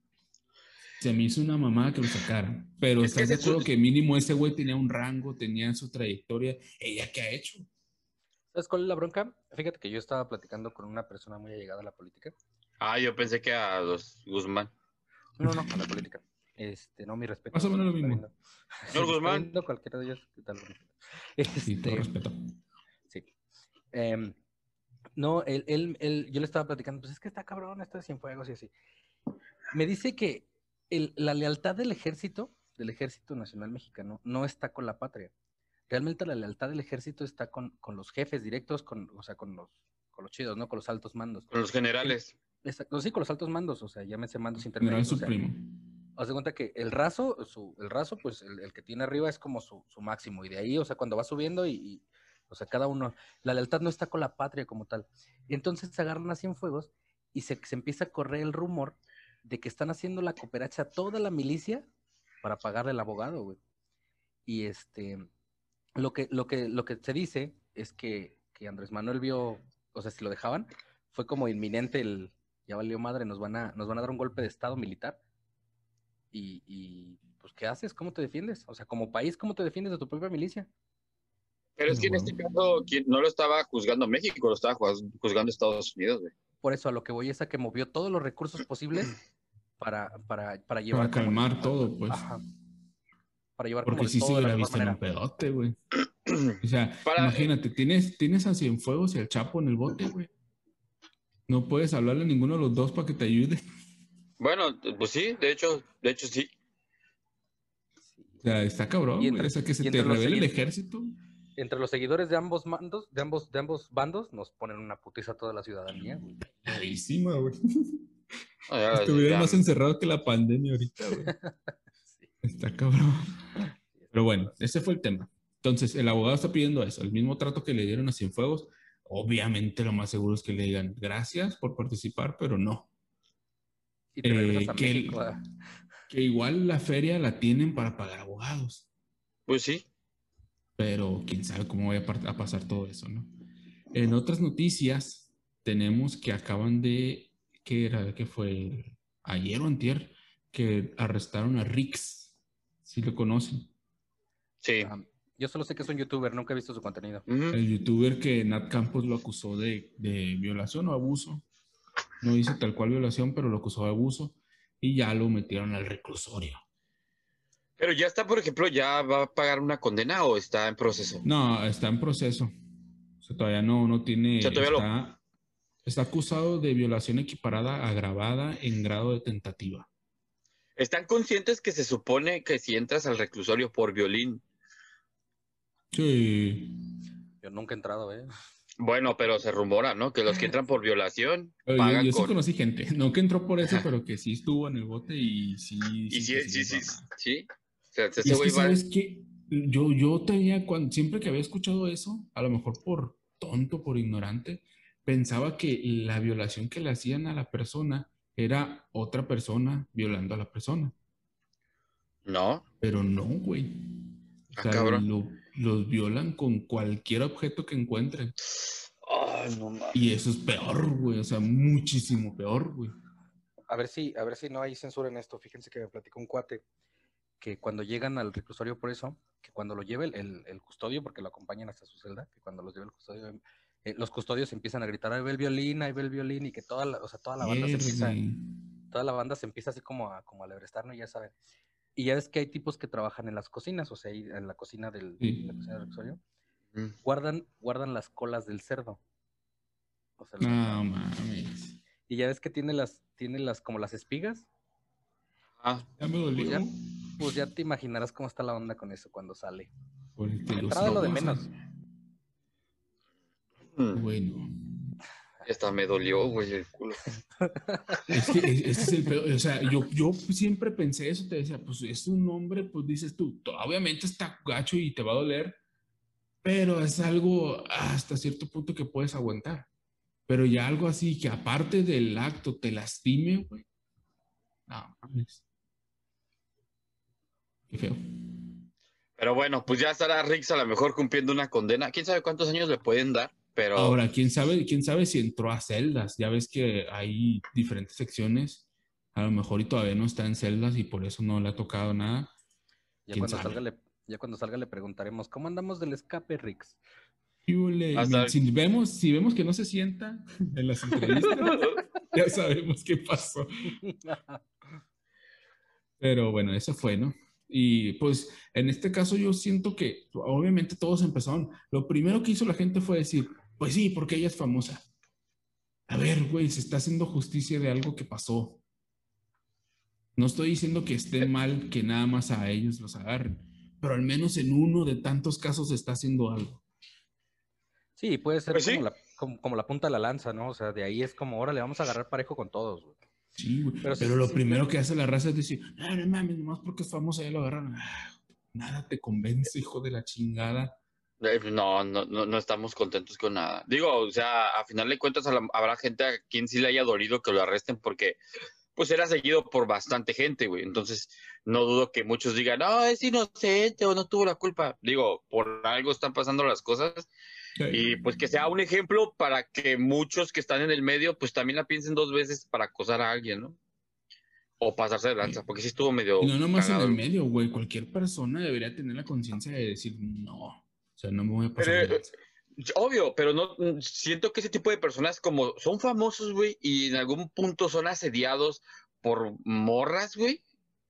Se me hizo una mamada que lo sacaran. Pero estás de acuerdo que mínimo ese güey tenía un rango, tenía su trayectoria. ¿Ella qué ha hecho? ¿Sabes cuál es la bronca? Fíjate que yo estaba platicando con una persona muy allegada a la política. Ah, yo pensé que a los Guzmán. No, no, a la política. Este, no, mi respeto. Más o menos lo mismo. Señor Guzmán. Cualquiera de ellos, ¿qué tal? Este, sí, todo respeto. Sí. Eh, no, él, él, él, yo le estaba platicando, pues es que está cabrón, está sin fuegos y así. Me dice que el, la lealtad del ejército, del ejército nacional mexicano, no está con la patria. Realmente la lealtad del ejército está con, con los jefes directos, con, o sea, con los, con los chidos, ¿no? Con los altos mandos. Con los generales. Exacto, sí, con los altos mandos, o sea, llámese mandos intermedios. No es su primo. Haz de cuenta que el raso, el raso, pues el, que tiene arriba es como su, máximo. Y de ahí, o sea, cuando va subiendo y, o sea, cada uno, la lealtad no está con la patria como tal. Y entonces se agarran a Cienfuegos y se, empieza a correr el rumor de que están haciendo la cooperacha toda la milicia para pagarle al abogado, güey. Y este, lo que, lo que, lo que se dice es que, que Andrés Manuel vio, o sea, si lo dejaban, fue como inminente el, ya valió madre, nos van a, nos van a dar un golpe de estado militar. Y, y, pues, ¿qué haces? ¿Cómo te defiendes? O sea, como país, ¿cómo te defiendes de tu propia milicia? Pero es que en este caso no lo estaba juzgando México, lo estaba juzgando Estados Unidos, güey. Por eso a lo que voy es a que movió todos los recursos posibles para, para, para llevar. Para calmar todo, pues. Ajá. Para llevar Porque sí se hubiera visto en un pedote, güey. O sea, imagínate, tienes, tienes a Cienfuegos y al Chapo en el bote, güey. No puedes hablarle a ninguno de los dos para que te ayude. Bueno, pues sí, de hecho, de hecho sí. O sea, está cabrón, güey. O sea, que se te revele el ejército entre los seguidores de ambos mandos, de ambos, de ambos bandos, nos ponen una putiza a toda la ciudadanía, güey. Clarísima, güey. Ah, Estuvieron más encerrados que la pandemia ahorita, güey. Está cabrón. Pero bueno, ese fue el tema. Entonces, el abogado está pidiendo eso, el mismo trato que le dieron a Cienfuegos. Obviamente, lo más seguro es que le digan gracias por participar, pero no. Eh, que, que igual la feria la tienen para pagar abogados. Pues sí pero quién sabe cómo vaya a pasar todo eso, ¿no? En otras noticias, tenemos que acaban de, ¿qué era? ¿Qué fue? Ayer o antier, que arrestaron a Rix. ¿Sí lo conocen? Sí. Ah, yo solo sé que es un youtuber, nunca he visto su contenido. El youtuber que Nat Campos lo acusó de, de violación o abuso. No dice tal cual violación, pero lo acusó de abuso y ya lo metieron al reclusorio. Pero ya está, por ejemplo, ¿ya va a pagar una condena o está en proceso? No, está en proceso. O sea, todavía no, no tiene. está, está acusado de violación equiparada agravada en grado de tentativa. ¿Están conscientes que se supone que si entras al reclusorio por violín? Sí. Yo nunca he entrado, ¿eh? Bueno, pero se rumora, ¿no? Que los que entran por violación. Pagan yo, sí conocí gente, no que entró por eso, pero que sí estuvo en el bote y sí. Y sí, sí, sí, sí, es que, ¿sabes qué? Yo, yo tenía, cuando, siempre que había escuchado eso, a lo mejor por tonto, por ignorante, pensaba que la violación que le hacían a la persona era otra persona violando a la persona. No. Pero no, güey. O ah, sea, los violan con cualquier objeto que encuentren. Ay, no y eso es peor, güey. O sea, muchísimo peor, güey. A ver si, a ver si no hay censura en esto. Fíjense que me platicó un cuate que cuando llegan al reclusorio por eso, que cuando lo lleve el, el, custodio, porque lo acompañan hasta su celda, que cuando los lleve el custodio, eh, los custodios empiezan a gritar, ahí ve el violín, ahí ve el violín, y que toda la, o sea, toda la banda se empieza, toda la banda se empieza así como a, como a lebrestar, ¿no? Ya saben. Y ya ves que hay tipos que trabajan en las cocinas, o sea, en la cocina del, reclusorio, guardan, guardan las colas del cerdo. O sea, no mames. Y ya ves que tiene las, tiene las, como las espigas. Ah, ya me dolió. Pues pues ya te imaginarás cómo está la onda con eso cuando sale. Entrada lo de menos. Bueno. Hasta me dolió, güey, el culo. Es que ese es el peor. O sea, yo, yo siempre pensé eso, te decía, pues es un hombre, pues dices tú, obviamente está gacho y te va a doler, pero es algo hasta cierto punto que puedes aguantar. Pero ya algo así que aparte del acto te lastime, güey. No, mames. Qué feo. Pero bueno, pues ya estará Rix a lo mejor cumpliendo una condena. ¿Quién sabe cuántos años le pueden dar? Pero... Ahora, ¿quién sabe, quién sabe si entró a celdas? Ya ves que hay diferentes secciones. A lo mejor y todavía no está en celdas y por eso no le ha tocado nada. Ya cuando, salga le, ya cuando salga le preguntaremos, ¿cómo andamos del escape, Rix? Si vemos, si vemos que no se sienta en las entrevistas, ya sabemos qué pasó. Pero bueno, eso fue, ¿no? Y pues en este caso yo siento que obviamente todos empezaron. Lo primero que hizo la gente fue decir, pues sí, porque ella es famosa. A ver, güey, se está haciendo justicia de algo que pasó. No estoy diciendo que esté mal que nada más a ellos los agarren, pero al menos en uno de tantos casos se está haciendo algo. Sí, puede ser pues como, la, punta de la lanza, ¿no? O sea, de ahí es como, ahora le vamos a agarrar parejo con todos, güey. Sí, güey. Pero, lo primero que hace la raza es decir, ah, no mames, nomás porque es famosa ya lo agarraron. Ah, nada te convence, hijo de la chingada. Eh, no, no, no, estamos contentos con nada. Digo, o sea, a final de cuentas habrá gente a quien sí le haya dolido que lo arresten porque pues era seguido por bastante gente, güey. Entonces, no dudo que muchos digan, no, es inocente o no tuvo la culpa. Digo, por algo están pasando las cosas y pues que sea un ejemplo para que muchos que están en el medio, pues también la piensen dos veces para acosar a alguien, ¿no? O pasarse de lanza, porque sí estuvo medio. no nomás en el medio, güey. Cualquier persona debería tener la conciencia de decir, no, sea, no me voy a pasar. lanza. Obvio, pero no siento que ese tipo de personas como son famosos, güey, y en algún punto son asediados por morras, güey,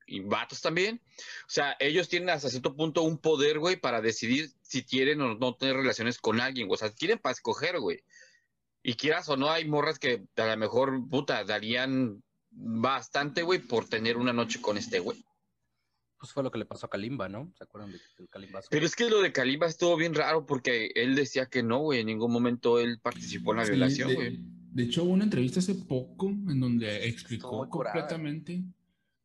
y vatos también. O sea, ellos tienen hasta cierto punto un poder, güey, para decidir si quieren o no tener relaciones con alguien, O sea, quieren para escoger, güey. Y quieras o no, hay morras que a lo mejor, puta, darían bastante, güey, por tener una noche con este güey. Pues fue lo que le pasó a Kalimba, ¿no? ¿Se acuerdan del Kalimba? Pero es que lo de Kalimba estuvo bien raro porque él decía que no, güey, en ningún momento él participó en la violación, güey. De, hecho, hubo una entrevista hace poco en donde explicó completamente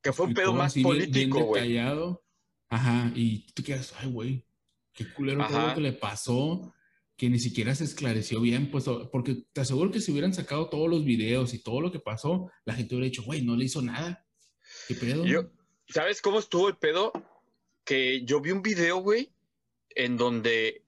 que fue un pedo más político, güey. Ajá, y tú quedas, ay, güey, qué culero todo lo que le pasó, que ni siquiera se esclareció bien, pues, porque te aseguro que si hubieran sacado todos los videos y todo lo que pasó, la gente hubiera dicho, güey, no le hizo nada. ¿Qué pedo? Yo, ¿Sabes cómo estuvo el pedo? Que yo vi un video, güey, en donde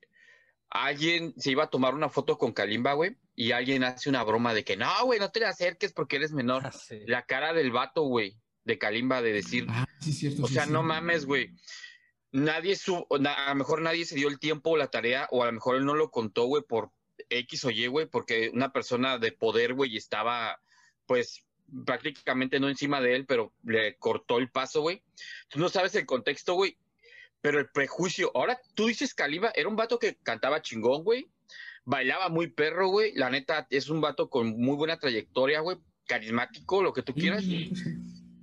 alguien se iba a tomar una foto con Kalimba, güey, y alguien hace una broma de que no, güey, no te le acerques porque eres menor. Ah, la cara del vato, güey de Kalimba de decir, ah, sí, cierto, o sea, no mames, güey. Nadie su, a lo mejor nadie se dio el tiempo o la tarea, o a lo mejor él no lo contó, güey, por X o Y, güey, porque una persona de poder, güey, estaba, pues, prácticamente no encima de él, pero le cortó el paso, güey. Tú no sabes el contexto, güey, pero el prejuicio. Ahora, tú dices Kalimba, era un vato que cantaba chingón, güey, bailaba muy perro, güey. La neta, es un vato con muy buena trayectoria, güey, carismático, lo que tú quieras.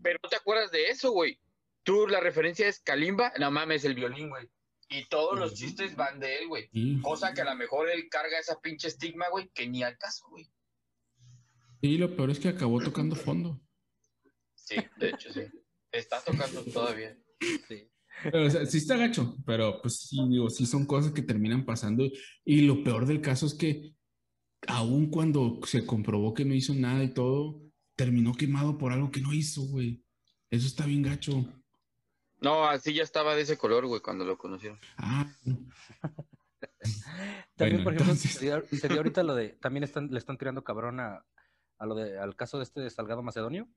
Pero no te acuerdas de eso, güey. Tú, la referencia es Kalimba, no mames, el violín, güey. Y todos los chistes van de él, güey. Cosa que a lo mejor él carga esa pinche estigma, güey, que ni al caso, güey. Y lo peor es que acabó tocando fondo. Sí, de hecho, sí. Está tocando todavía. Sí. Pero, o sea, sí está gacho, pero pues sí, digo, sí son cosas que terminan pasando. Y lo peor del caso es que, aun cuando se comprobó que no hizo nada y todo, terminó quemado por algo que no hizo, güey. Eso está bien gacho. No, así ya estaba de ese color, güey, cuando lo conocieron. Ah. también, por ejemplo, se, dio, ahorita lo de, también están, le están tirando cabrón a, lo de, al caso de este de Salgado Macedonio.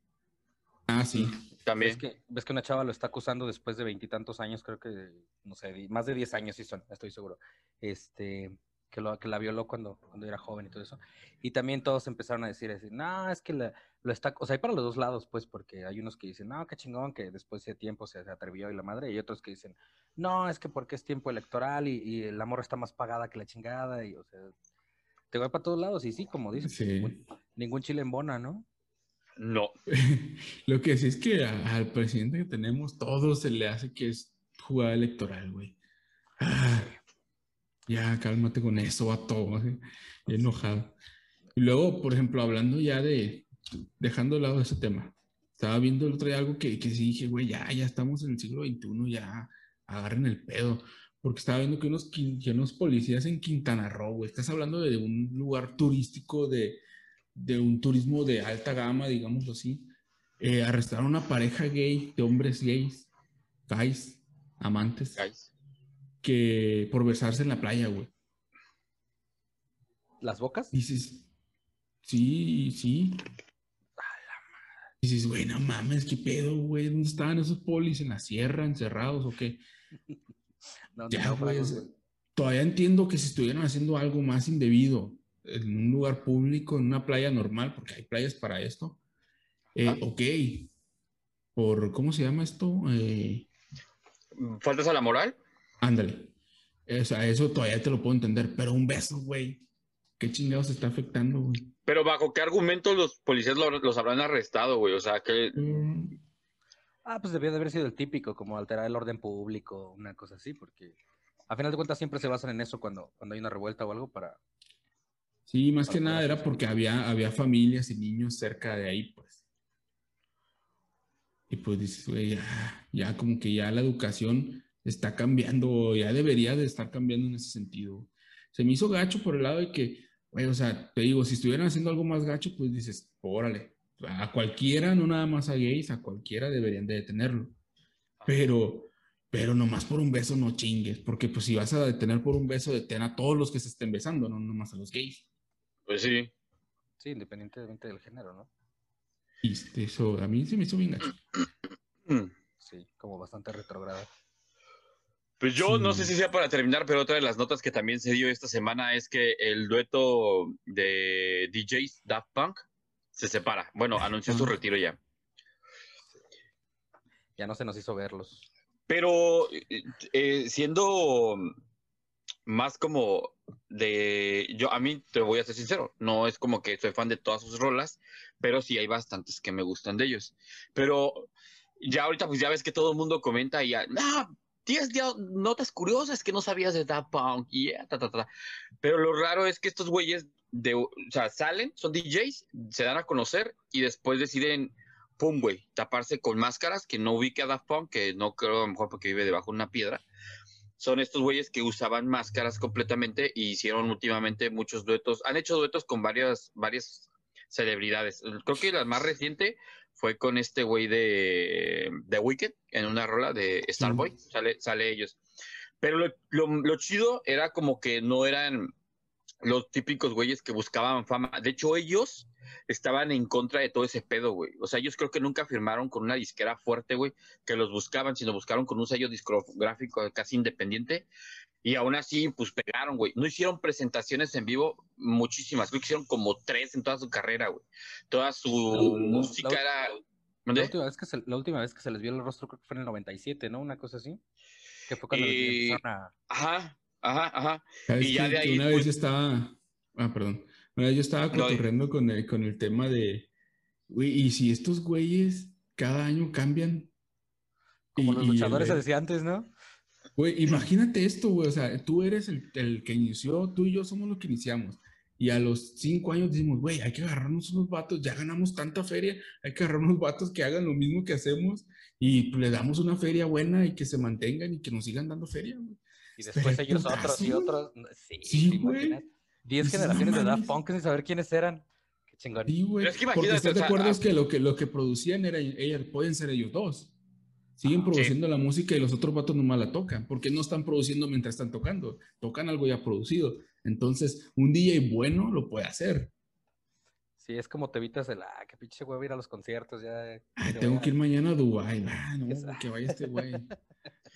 Ah, sí. También. ¿Ves que, ves que una chava lo está acusando después de veintitantos años, creo que, no sé, más de diez años sí son, estoy seguro. Este, que, lo, que la violó cuando, cuando era joven y todo eso. Y también todos empezaron a decir, decir no, es que lo está, o sea, hay para los dos lados, pues, porque hay unos que dicen, no, qué chingón, que después de tiempo se, atrevió y la madre, y otros que dicen, no, es que porque es tiempo electoral y, y el amor está más pagada que la chingada, y, o sea, te va para todos lados, y sí, como dices, ningún chile en bona, ¿no? No. Lo que sí es que al presidente que tenemos, todo se le hace que es jugada electoral, güey. Ah, ya, cálmate con eso, a todo, enojado. Y luego, por ejemplo, hablando ya de, dejando de lado ese tema, estaba viendo el otro día algo que, que sí dije, güey, ya, ya estamos en el siglo XXI, ya agarren el pedo. Porque estaba viendo que unos, que unos policías en Quintana Roo, güey, estás hablando de un lugar turístico, de, de un turismo de alta gama, digamos así, eh, arrestaron a una pareja gay, de hombres gays, guys, amantes, que por besarse en la playa, güey. ¿Las bocas? Dices, sí, sí. Dices, güey, no mames, qué pedo, güey, ¿dónde estaban esos polis? ¿En la sierra, encerrados o qué? Ya, todavía entiendo que si estuvieran haciendo algo más indebido en un lugar público, en una playa normal, porque hay playas para esto, eh, ok. Por, ¿cómo se llama esto? Eh, ¿Faltas a la moral? Ándale. O sea, eso todavía te lo puedo entender, pero un beso, güey. ¿Qué chingados está afectando, güey? Pero bajo qué argumentos los policías los, habrán arrestado, güey. O sea, que... Mm. Ah, pues debió de haber sido el típico, como alterar el orden público, una cosa así, porque a final de cuentas siempre se basan en eso cuando, cuando hay una revuelta o algo para... Sí, más que nada era porque había, había familias y niños cerca de ahí, pues. Y pues dices, güey, ya, como que ya la educación está cambiando, ya debería de estar cambiando en ese sentido. Se me hizo gacho por el lado de que, güey, o sea, te digo, si estuvieran haciendo algo más gacho, pues dices, órale, a cualquiera, no nada más a gays, a cualquiera deberían de detenerlo. Pero, pero nomás por un beso no chingues, porque pues si vas a detener por un beso, detén a todos los que se estén besando, no nomás a los gays. Pues sí. Sí, independientemente del género, ¿no? Y eso a mí se me hizo bien gacho. Sí, como bastante retrograda. Pues yo no sé si sea para terminar, pero otra de las notas que también se dio esta semana es que el dueto de DJs Daft Punk se separa. Bueno, anunció su retiro ya. Ya no se nos hizo verlos. Pero eh, eh, siendo más como de yo a mí te voy a ser sincero, no es como que soy fan de todas sus rolas, pero sí hay bastantes que me gustan de ellos. Pero ya ahorita pues ya ves que todo el mundo comenta y ya, no, tienes notas curiosas que no sabías de Daft Punk y ta, ta, ta. Pero lo raro es que estos güeyes de, o sea, salen, son DJs, se dan a conocer y después deciden, pum, güey, taparse con máscaras que no ubique a Daft Punk, que no creo a lo mejor porque vive debajo de una piedra. Son estos güeyes que usaban máscaras completamente y hicieron últimamente muchos duetos. Han hecho duetos con varias, varias celebridades. Creo que la más reciente fue con este güey de The Wicked en una rola de Starboy, sale, sale ellos. Pero lo, lo, chido era como que no eran los típicos güeyes que buscaban fama. De hecho, ellos estaban en contra de todo ese pedo, güey. O sea, ellos creo que nunca firmaron con una disquera fuerte, güey, que los buscaban, sino buscaron con un sello discográfico casi independiente. Y aún así, pues pegaron, güey. No hicieron presentaciones en vivo muchísimas. Creo que hicieron como tres en toda su carrera, güey. Toda su música era. La última, vez que se, la última vez que se les vio el rostro creo que fue en el 97, ¿no? Una cosa así. Que fue cuando eh, a... Ajá, ajá, ajá. Y ya de ahí. Una vez pues estaba. Ah, perdón. Una vez yo estaba corriendo con el, con el tema de. Güey, y si estos güeyes cada año cambian. Como los luchadores decía antes, ¿no? Güey, imagínate esto, güey. O sea, tú eres el, el, que inició, tú y yo somos los que iniciamos. Y a los cinco años decimos, güey, hay que agarrarnos unos vatos, ya ganamos tanta feria, hay que agarrar unos vatos que hagan lo mismo que hacemos y le damos una feria buena y que se mantengan y que nos sigan dando feria, güey. Y después ellos otros y otros. Sí, güey. Diez generaciones de Daft Punk sin saber quiénes eran. Qué chingón. Sí, güey. es que Porque estás de acuerdo que lo que lo que producían era, ellos, pueden ser ellos dos. Siguen produciendo la música y los otros vatos nomás la tocan, porque no están produciendo mientras están tocando, tocan algo ya producido. Entonces, un DJ bueno lo puede hacer. Sí, es como te evitas el, ah, qué pinche güey ir a los conciertos ya. tengo que ir mañana a Dubái, ah, no, que vaya este güey.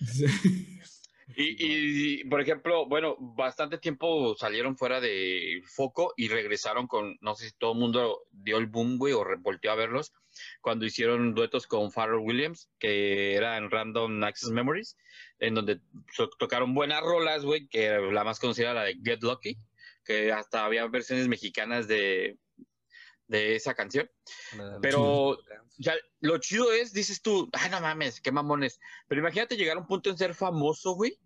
Y, y, por ejemplo, bueno, bastante tiempo salieron fuera de foco y regresaron con, no sé si todo el mundo dio el boom, güey, o volteó a verlos, cuando hicieron duetos con Pharrell Williams, que era en Random Access Memories, en donde tocaron buenas rolas, güey, que la más conocida era la de Get Lucky, que hasta había versiones mexicanas de, de esa canción. Pero ya, lo chido es, dices tú, ay, no mames, qué mamones. Pero imagínate llegar a un punto en ser famoso, güey,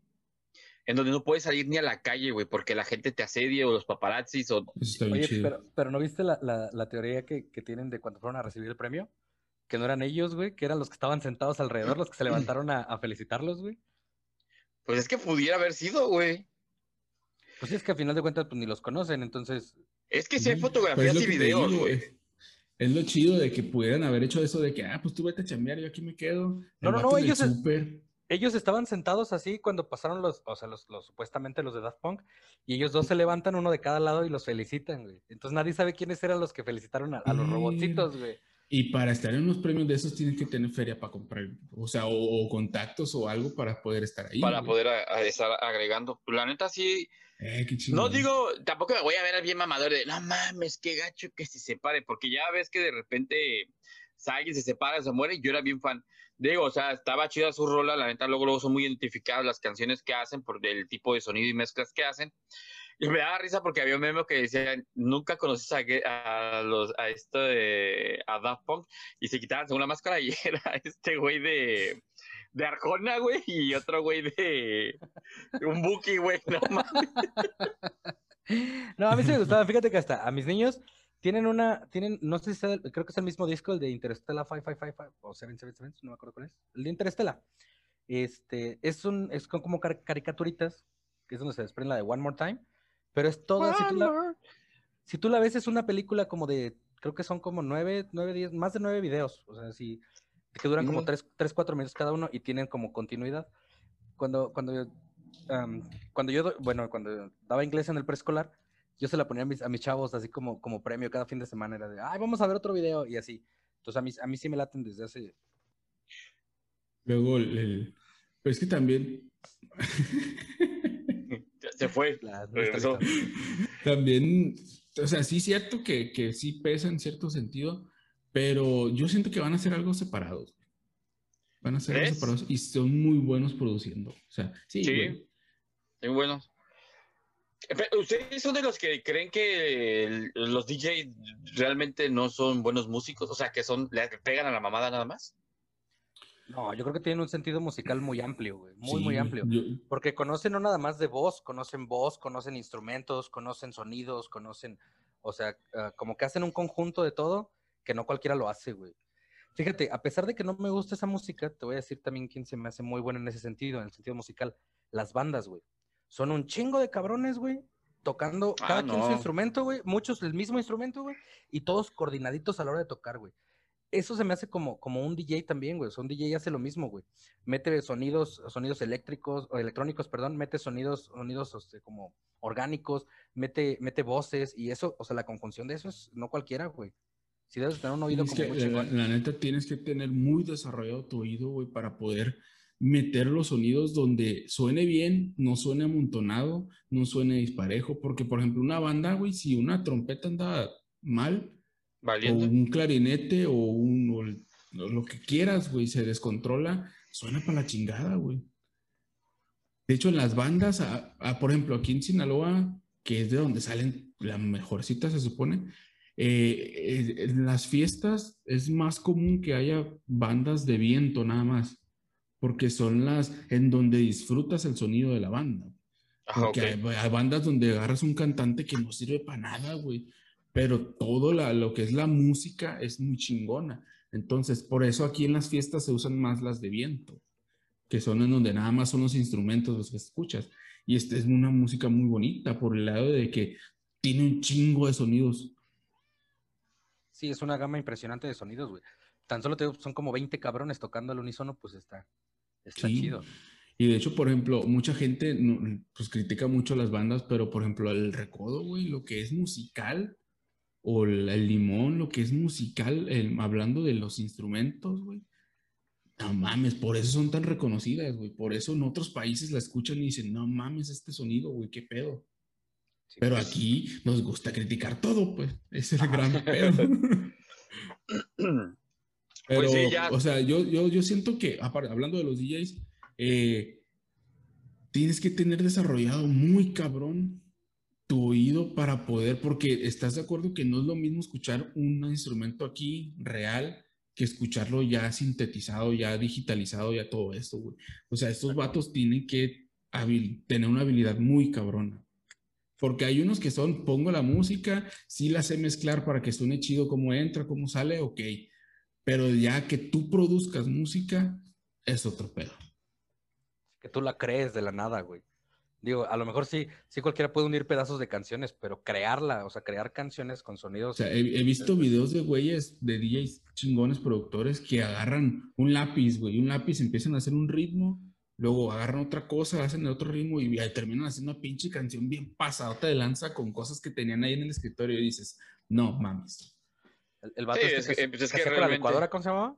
en donde no puedes salir ni a la calle, güey, porque la gente te asedia o los paparazzis o... Oye, pero, pero, ¿no viste la, la, teoría que, que, tienen de cuando fueron a recibir el premio? Que no eran ellos, güey, que eran los que estaban sentados alrededor, los que se levantaron a, a felicitarlos, güey. Pues es que pudiera haber sido, güey. Pues es que al final de cuentas pues, ni los conocen, entonces. Es que si hay fotografías y videos, güey. Es lo chido de que pudieran haber hecho eso de que, ah, pues tú vete a chambear, yo aquí me quedo. No, no, no, ellos, ellos estaban sentados así cuando pasaron los, o sea, los, supuestamente los de Daft Punk, y ellos dos se levantan uno de cada lado y los felicitan, güey. Entonces nadie sabe quiénes eran los que felicitaron a, los robotcitos, güey. Y para estar en unos premios de esos tienes que tener feria para comprar, o sea, o, contactos o algo para poder estar ahí. Para poder estar agregando. La neta sí. Eh, no digo, tampoco me voy a ver al bien mamador de, no mames, qué gacho que se separe, porque ya ves que de repente alguien se separa, se muere, y yo era bien fan. Digo, o sea, estaba chida su rola, la neta, luego, luego son muy identificadas las canciones que hacen por el tipo de sonido y mezclas que hacen. Y me daba risa porque había un meme que decía, nunca conoces a, los, a esto de, a Daft Punk, y se quitaban una máscara y era este güey de, de Arjona, güey, y otro güey de, un Buki, güey, no mames. No, a mí sí me gustaba, fíjate que hasta a mis niños tienen una, tienen, no sé si es creo que es el mismo disco, el de Interstellar 5555 o 777, no me acuerdo cuál es, el de Interstellar. Este, es un, es como caricaturitas, que es donde se desprende la de One More Time, pero es todo, si tú, la, si tú la ves es una película como de, creo que son como nueve, nueve, diez, más de nueve videos, o sea, sí, que duran como tres, tres, cuatro minutos cada uno y tienen como continuidad. Cuando, cuando, cuando yo, bueno, cuando daba inglés en el preescolar, yo se la ponía a mis, a mis chavos así como, como premio cada fin de semana, era de, ay, vamos a ver otro video y así. Entonces a mí, a mí sí me laten desde hace... Luego, el, pero es que también... se fue. También, o sea, sí es cierto que, que sí pesa en cierto sentido, pero yo siento que van a ser algo separados. Van a ser algo separados y son muy buenos produciendo. O sea, sí. Sí, muy buenos. ¿Ustedes son de los que creen que los DJs realmente no son buenos músicos? O sea, que son, le pegan a la mamada nada más. No, yo creo que tienen un sentido musical muy amplio, güey. Muy, muy amplio. Porque conocen no nada más de voz, conocen voz, conocen instrumentos, conocen sonidos, conocen, o sea, ah, como que hacen un conjunto de todo que no cualquiera lo hace, güey. Fíjate, a pesar de que no me gusta esa música, te voy a decir también quién se me hace muy bueno en ese sentido, en el sentido musical. Las bandas, güey. Son un chingo de cabrones, güey, tocando ah, cada quien su instrumento, güey, muchos el mismo instrumento, güey, y todos coordinaditos a la hora de tocar, güey. Eso se me hace como, como un DJ también, güey. O sea, un DJ hace lo mismo, güey. Mete sonidos, sonidos eléctricos, o electrónicos, perdón, mete sonidos, sonidos como orgánicos, mete, mete voces, y eso, o sea, la conjunción de eso es no cualquiera, güey. Si debes tener un oído como muy la, la, neta, tienes que tener muy desarrollado tu oído, güey, para poder meter los sonidos donde suene bien, no suene amontonado, no suene disparejo, porque por ejemplo una banda, güey, si una trompeta anda mal, o un clarinete o, un, lo que quieras, güey, se descontrola, suena para la chingada, güey. De hecho, en las bandas, por ejemplo, aquí en Sinaloa, que es de donde salen la mejorcita, se supone, eh, en las fiestas es más común que haya bandas de viento nada más porque son las en donde disfrutas el sonido de la banda. porque hay, bandas donde agarras un cantante que no sirve para nada, güey, pero todo lo que es la música es muy chingona. Entonces, por eso aquí en las fiestas se usan más las de viento, que son en donde nada más son los instrumentos los que escuchas. Y esta es una música muy bonita por el lado de que tiene un chingo de sonidos. Sí, es una gama impresionante de sonidos, güey. Tan solo te, son como 20 cabrones tocando al unísono, pues está, Está chido. Y de hecho, por ejemplo, mucha gente pues critica mucho las bandas, pero por ejemplo, el recodo, güey, lo que es musical, o el, limón, lo que es musical, hablando de los instrumentos, güey. No mames, por eso son tan reconocidas, güey. Por eso en otros países la escuchan y dicen, no mames, este sonido, güey, qué pedo. Pero pues. aquí nos gusta criticar todo, pues. Ese es el gran pedo. Pues Pero, o sea, yo, yo, yo siento que, hablando de los DJs, eh, tienes que tener desarrollado muy cabrón tu oído para poder, porque estás de acuerdo que no es lo mismo escuchar un instrumento aquí real que escucharlo ya sintetizado, ya digitalizado, ya todo esto, güey. O sea, estos vatos tienen que tener una habilidad muy cabrona. Porque hay unos que son, pongo la música, sí la sé mezclar para que suene chido cómo entra, cómo sale, ok pero ya que tú produzcas música es otro pedo. que tú la crees de la nada, güey. Digo, a lo mejor sí, sí cualquiera puede unir pedazos de canciones, pero crearla, o sea, crear canciones con sonidos. O sea, he, visto videos de güeyes, de DJs chingones productores que agarran un lápiz, güey, un lápiz, empiezan a hacer un ritmo, luego agarran otra cosa, hacen otro ritmo y, terminan haciendo una pinche canción bien pasada de lanza con cosas que tenían ahí en el escritorio y dices, no mames. El, el vato este es, que, pues es que, la licuadora, ¿cómo se llamaba?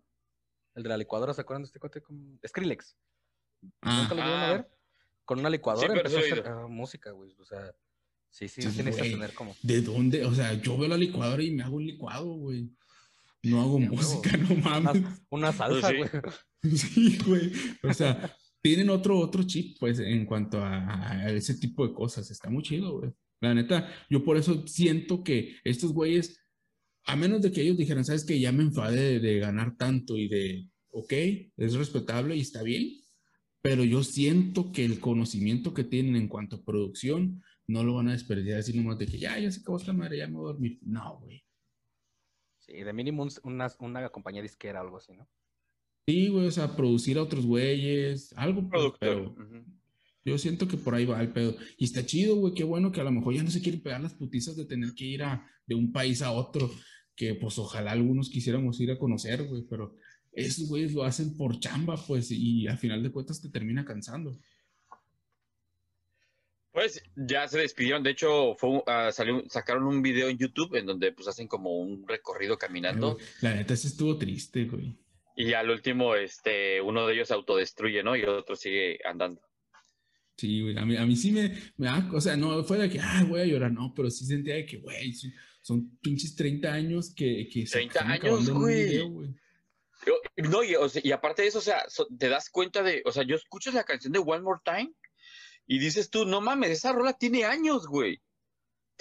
El de la licuadora, ¿se acuerdan de este cote? Skrillex. Ah, ¿Nunca lo a ver? con una licuadora empezó a hacer ah, música, güey. O sea, sí, sí, tienes que tener como. ¿De dónde? O sea, yo veo la licuadora y me hago un licuado, güey. No hago música, no mames. Una, salsa, güey. Sí. güey. O sea, tienen otro, otro chip, pues, en cuanto a, ese tipo de cosas. Está muy chido, güey. La neta, yo por eso siento que estos güeyes, a menos de que ellos dijeran, sabes que ya me enfadé de ganar tanto y de, ok, es respetable y está bien, pero yo siento que el conocimiento que tienen en cuanto a producción no lo van a desperdiciar así nomás de que ya, ya se acabó esta madre, ya me voy a dormir. No, güey. Sí, de mínimo una, una compañía disquera o algo así, ¿no? Sí, güey, o sea, producir a otros güeyes, algo. Pues, pero Yo siento que por ahí va el pedo. Y está chido, güey, qué bueno que a lo mejor ya no se quieren pegar las putizas de tener que ir a, de un país a otro, que pues ojalá algunos quisiéramos ir a conocer, güey, pero esos güeyes lo hacen por chamba, pues, y al final de cuentas te termina cansando. Pues ya se despidieron, de hecho fue, ah, salió, sacaron un video en YouTube en donde pues hacen como un recorrido caminando. La neta se estuvo triste, güey. Y al último, este, uno de ellos se autodestruye, ¿no? Y el otro sigue andando. Sí, güey, a mí, a mí sí me, me da, o sea, no fue de que, ah, voy a llorar, no, pero sí sentía de que, güey, son pinches 30 años que, que 30 años, güey. No, y, aparte de eso, o sea, te das cuenta de, o sea, yo escucho la canción de One More Time y dices tú, no mames, esa rola tiene años, güey.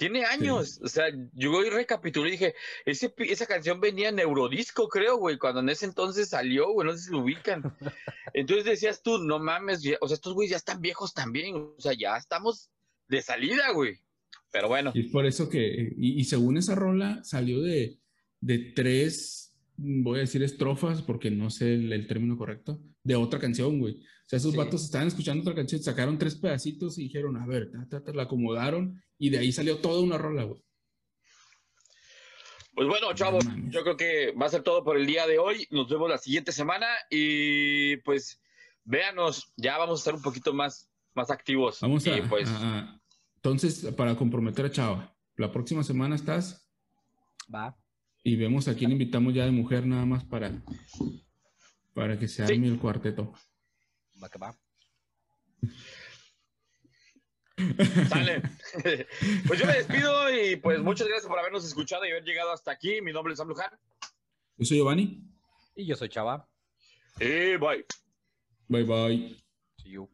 Tiene años. O sea, yo hoy recapitulé y dije, ese, esa canción venía en Eurodisco, creo, güey, cuando en ese entonces salió, güey, no sé si lo ubican. Entonces decías tú, no mames, o sea, estos güeyes ya están viejos también, o sea, ya estamos de salida, güey. Pero bueno. Y por eso que, y, según esa rola, salió de, de tres voy a decir estrofas porque no sé el, término correcto, de otra canción, güey. O sea, esos vatos estaban escuchando otra canción, sacaron tres pedacitos y dijeron, a ver, la acomodaron y de ahí salió toda una rola, güey. Pues bueno, chavos, yo creo que va a ser todo por el día de hoy. Nos vemos la siguiente semana y pues véanos, ya vamos a estar un poquito más, más activos. Vamos a, pues... Entonces, para comprometer a Chava, la próxima semana estás. Va. Y vemos a quién invitamos ya de mujer nada más para, para que se arme el cuarteto. Va que va. Sale. pues yo me despido y pues muchas gracias por habernos escuchado y haber llegado hasta aquí. Mi nombre es Sam Luján. Yo soy Giovanni. Y yo soy Chava. Y bye. Bye bye.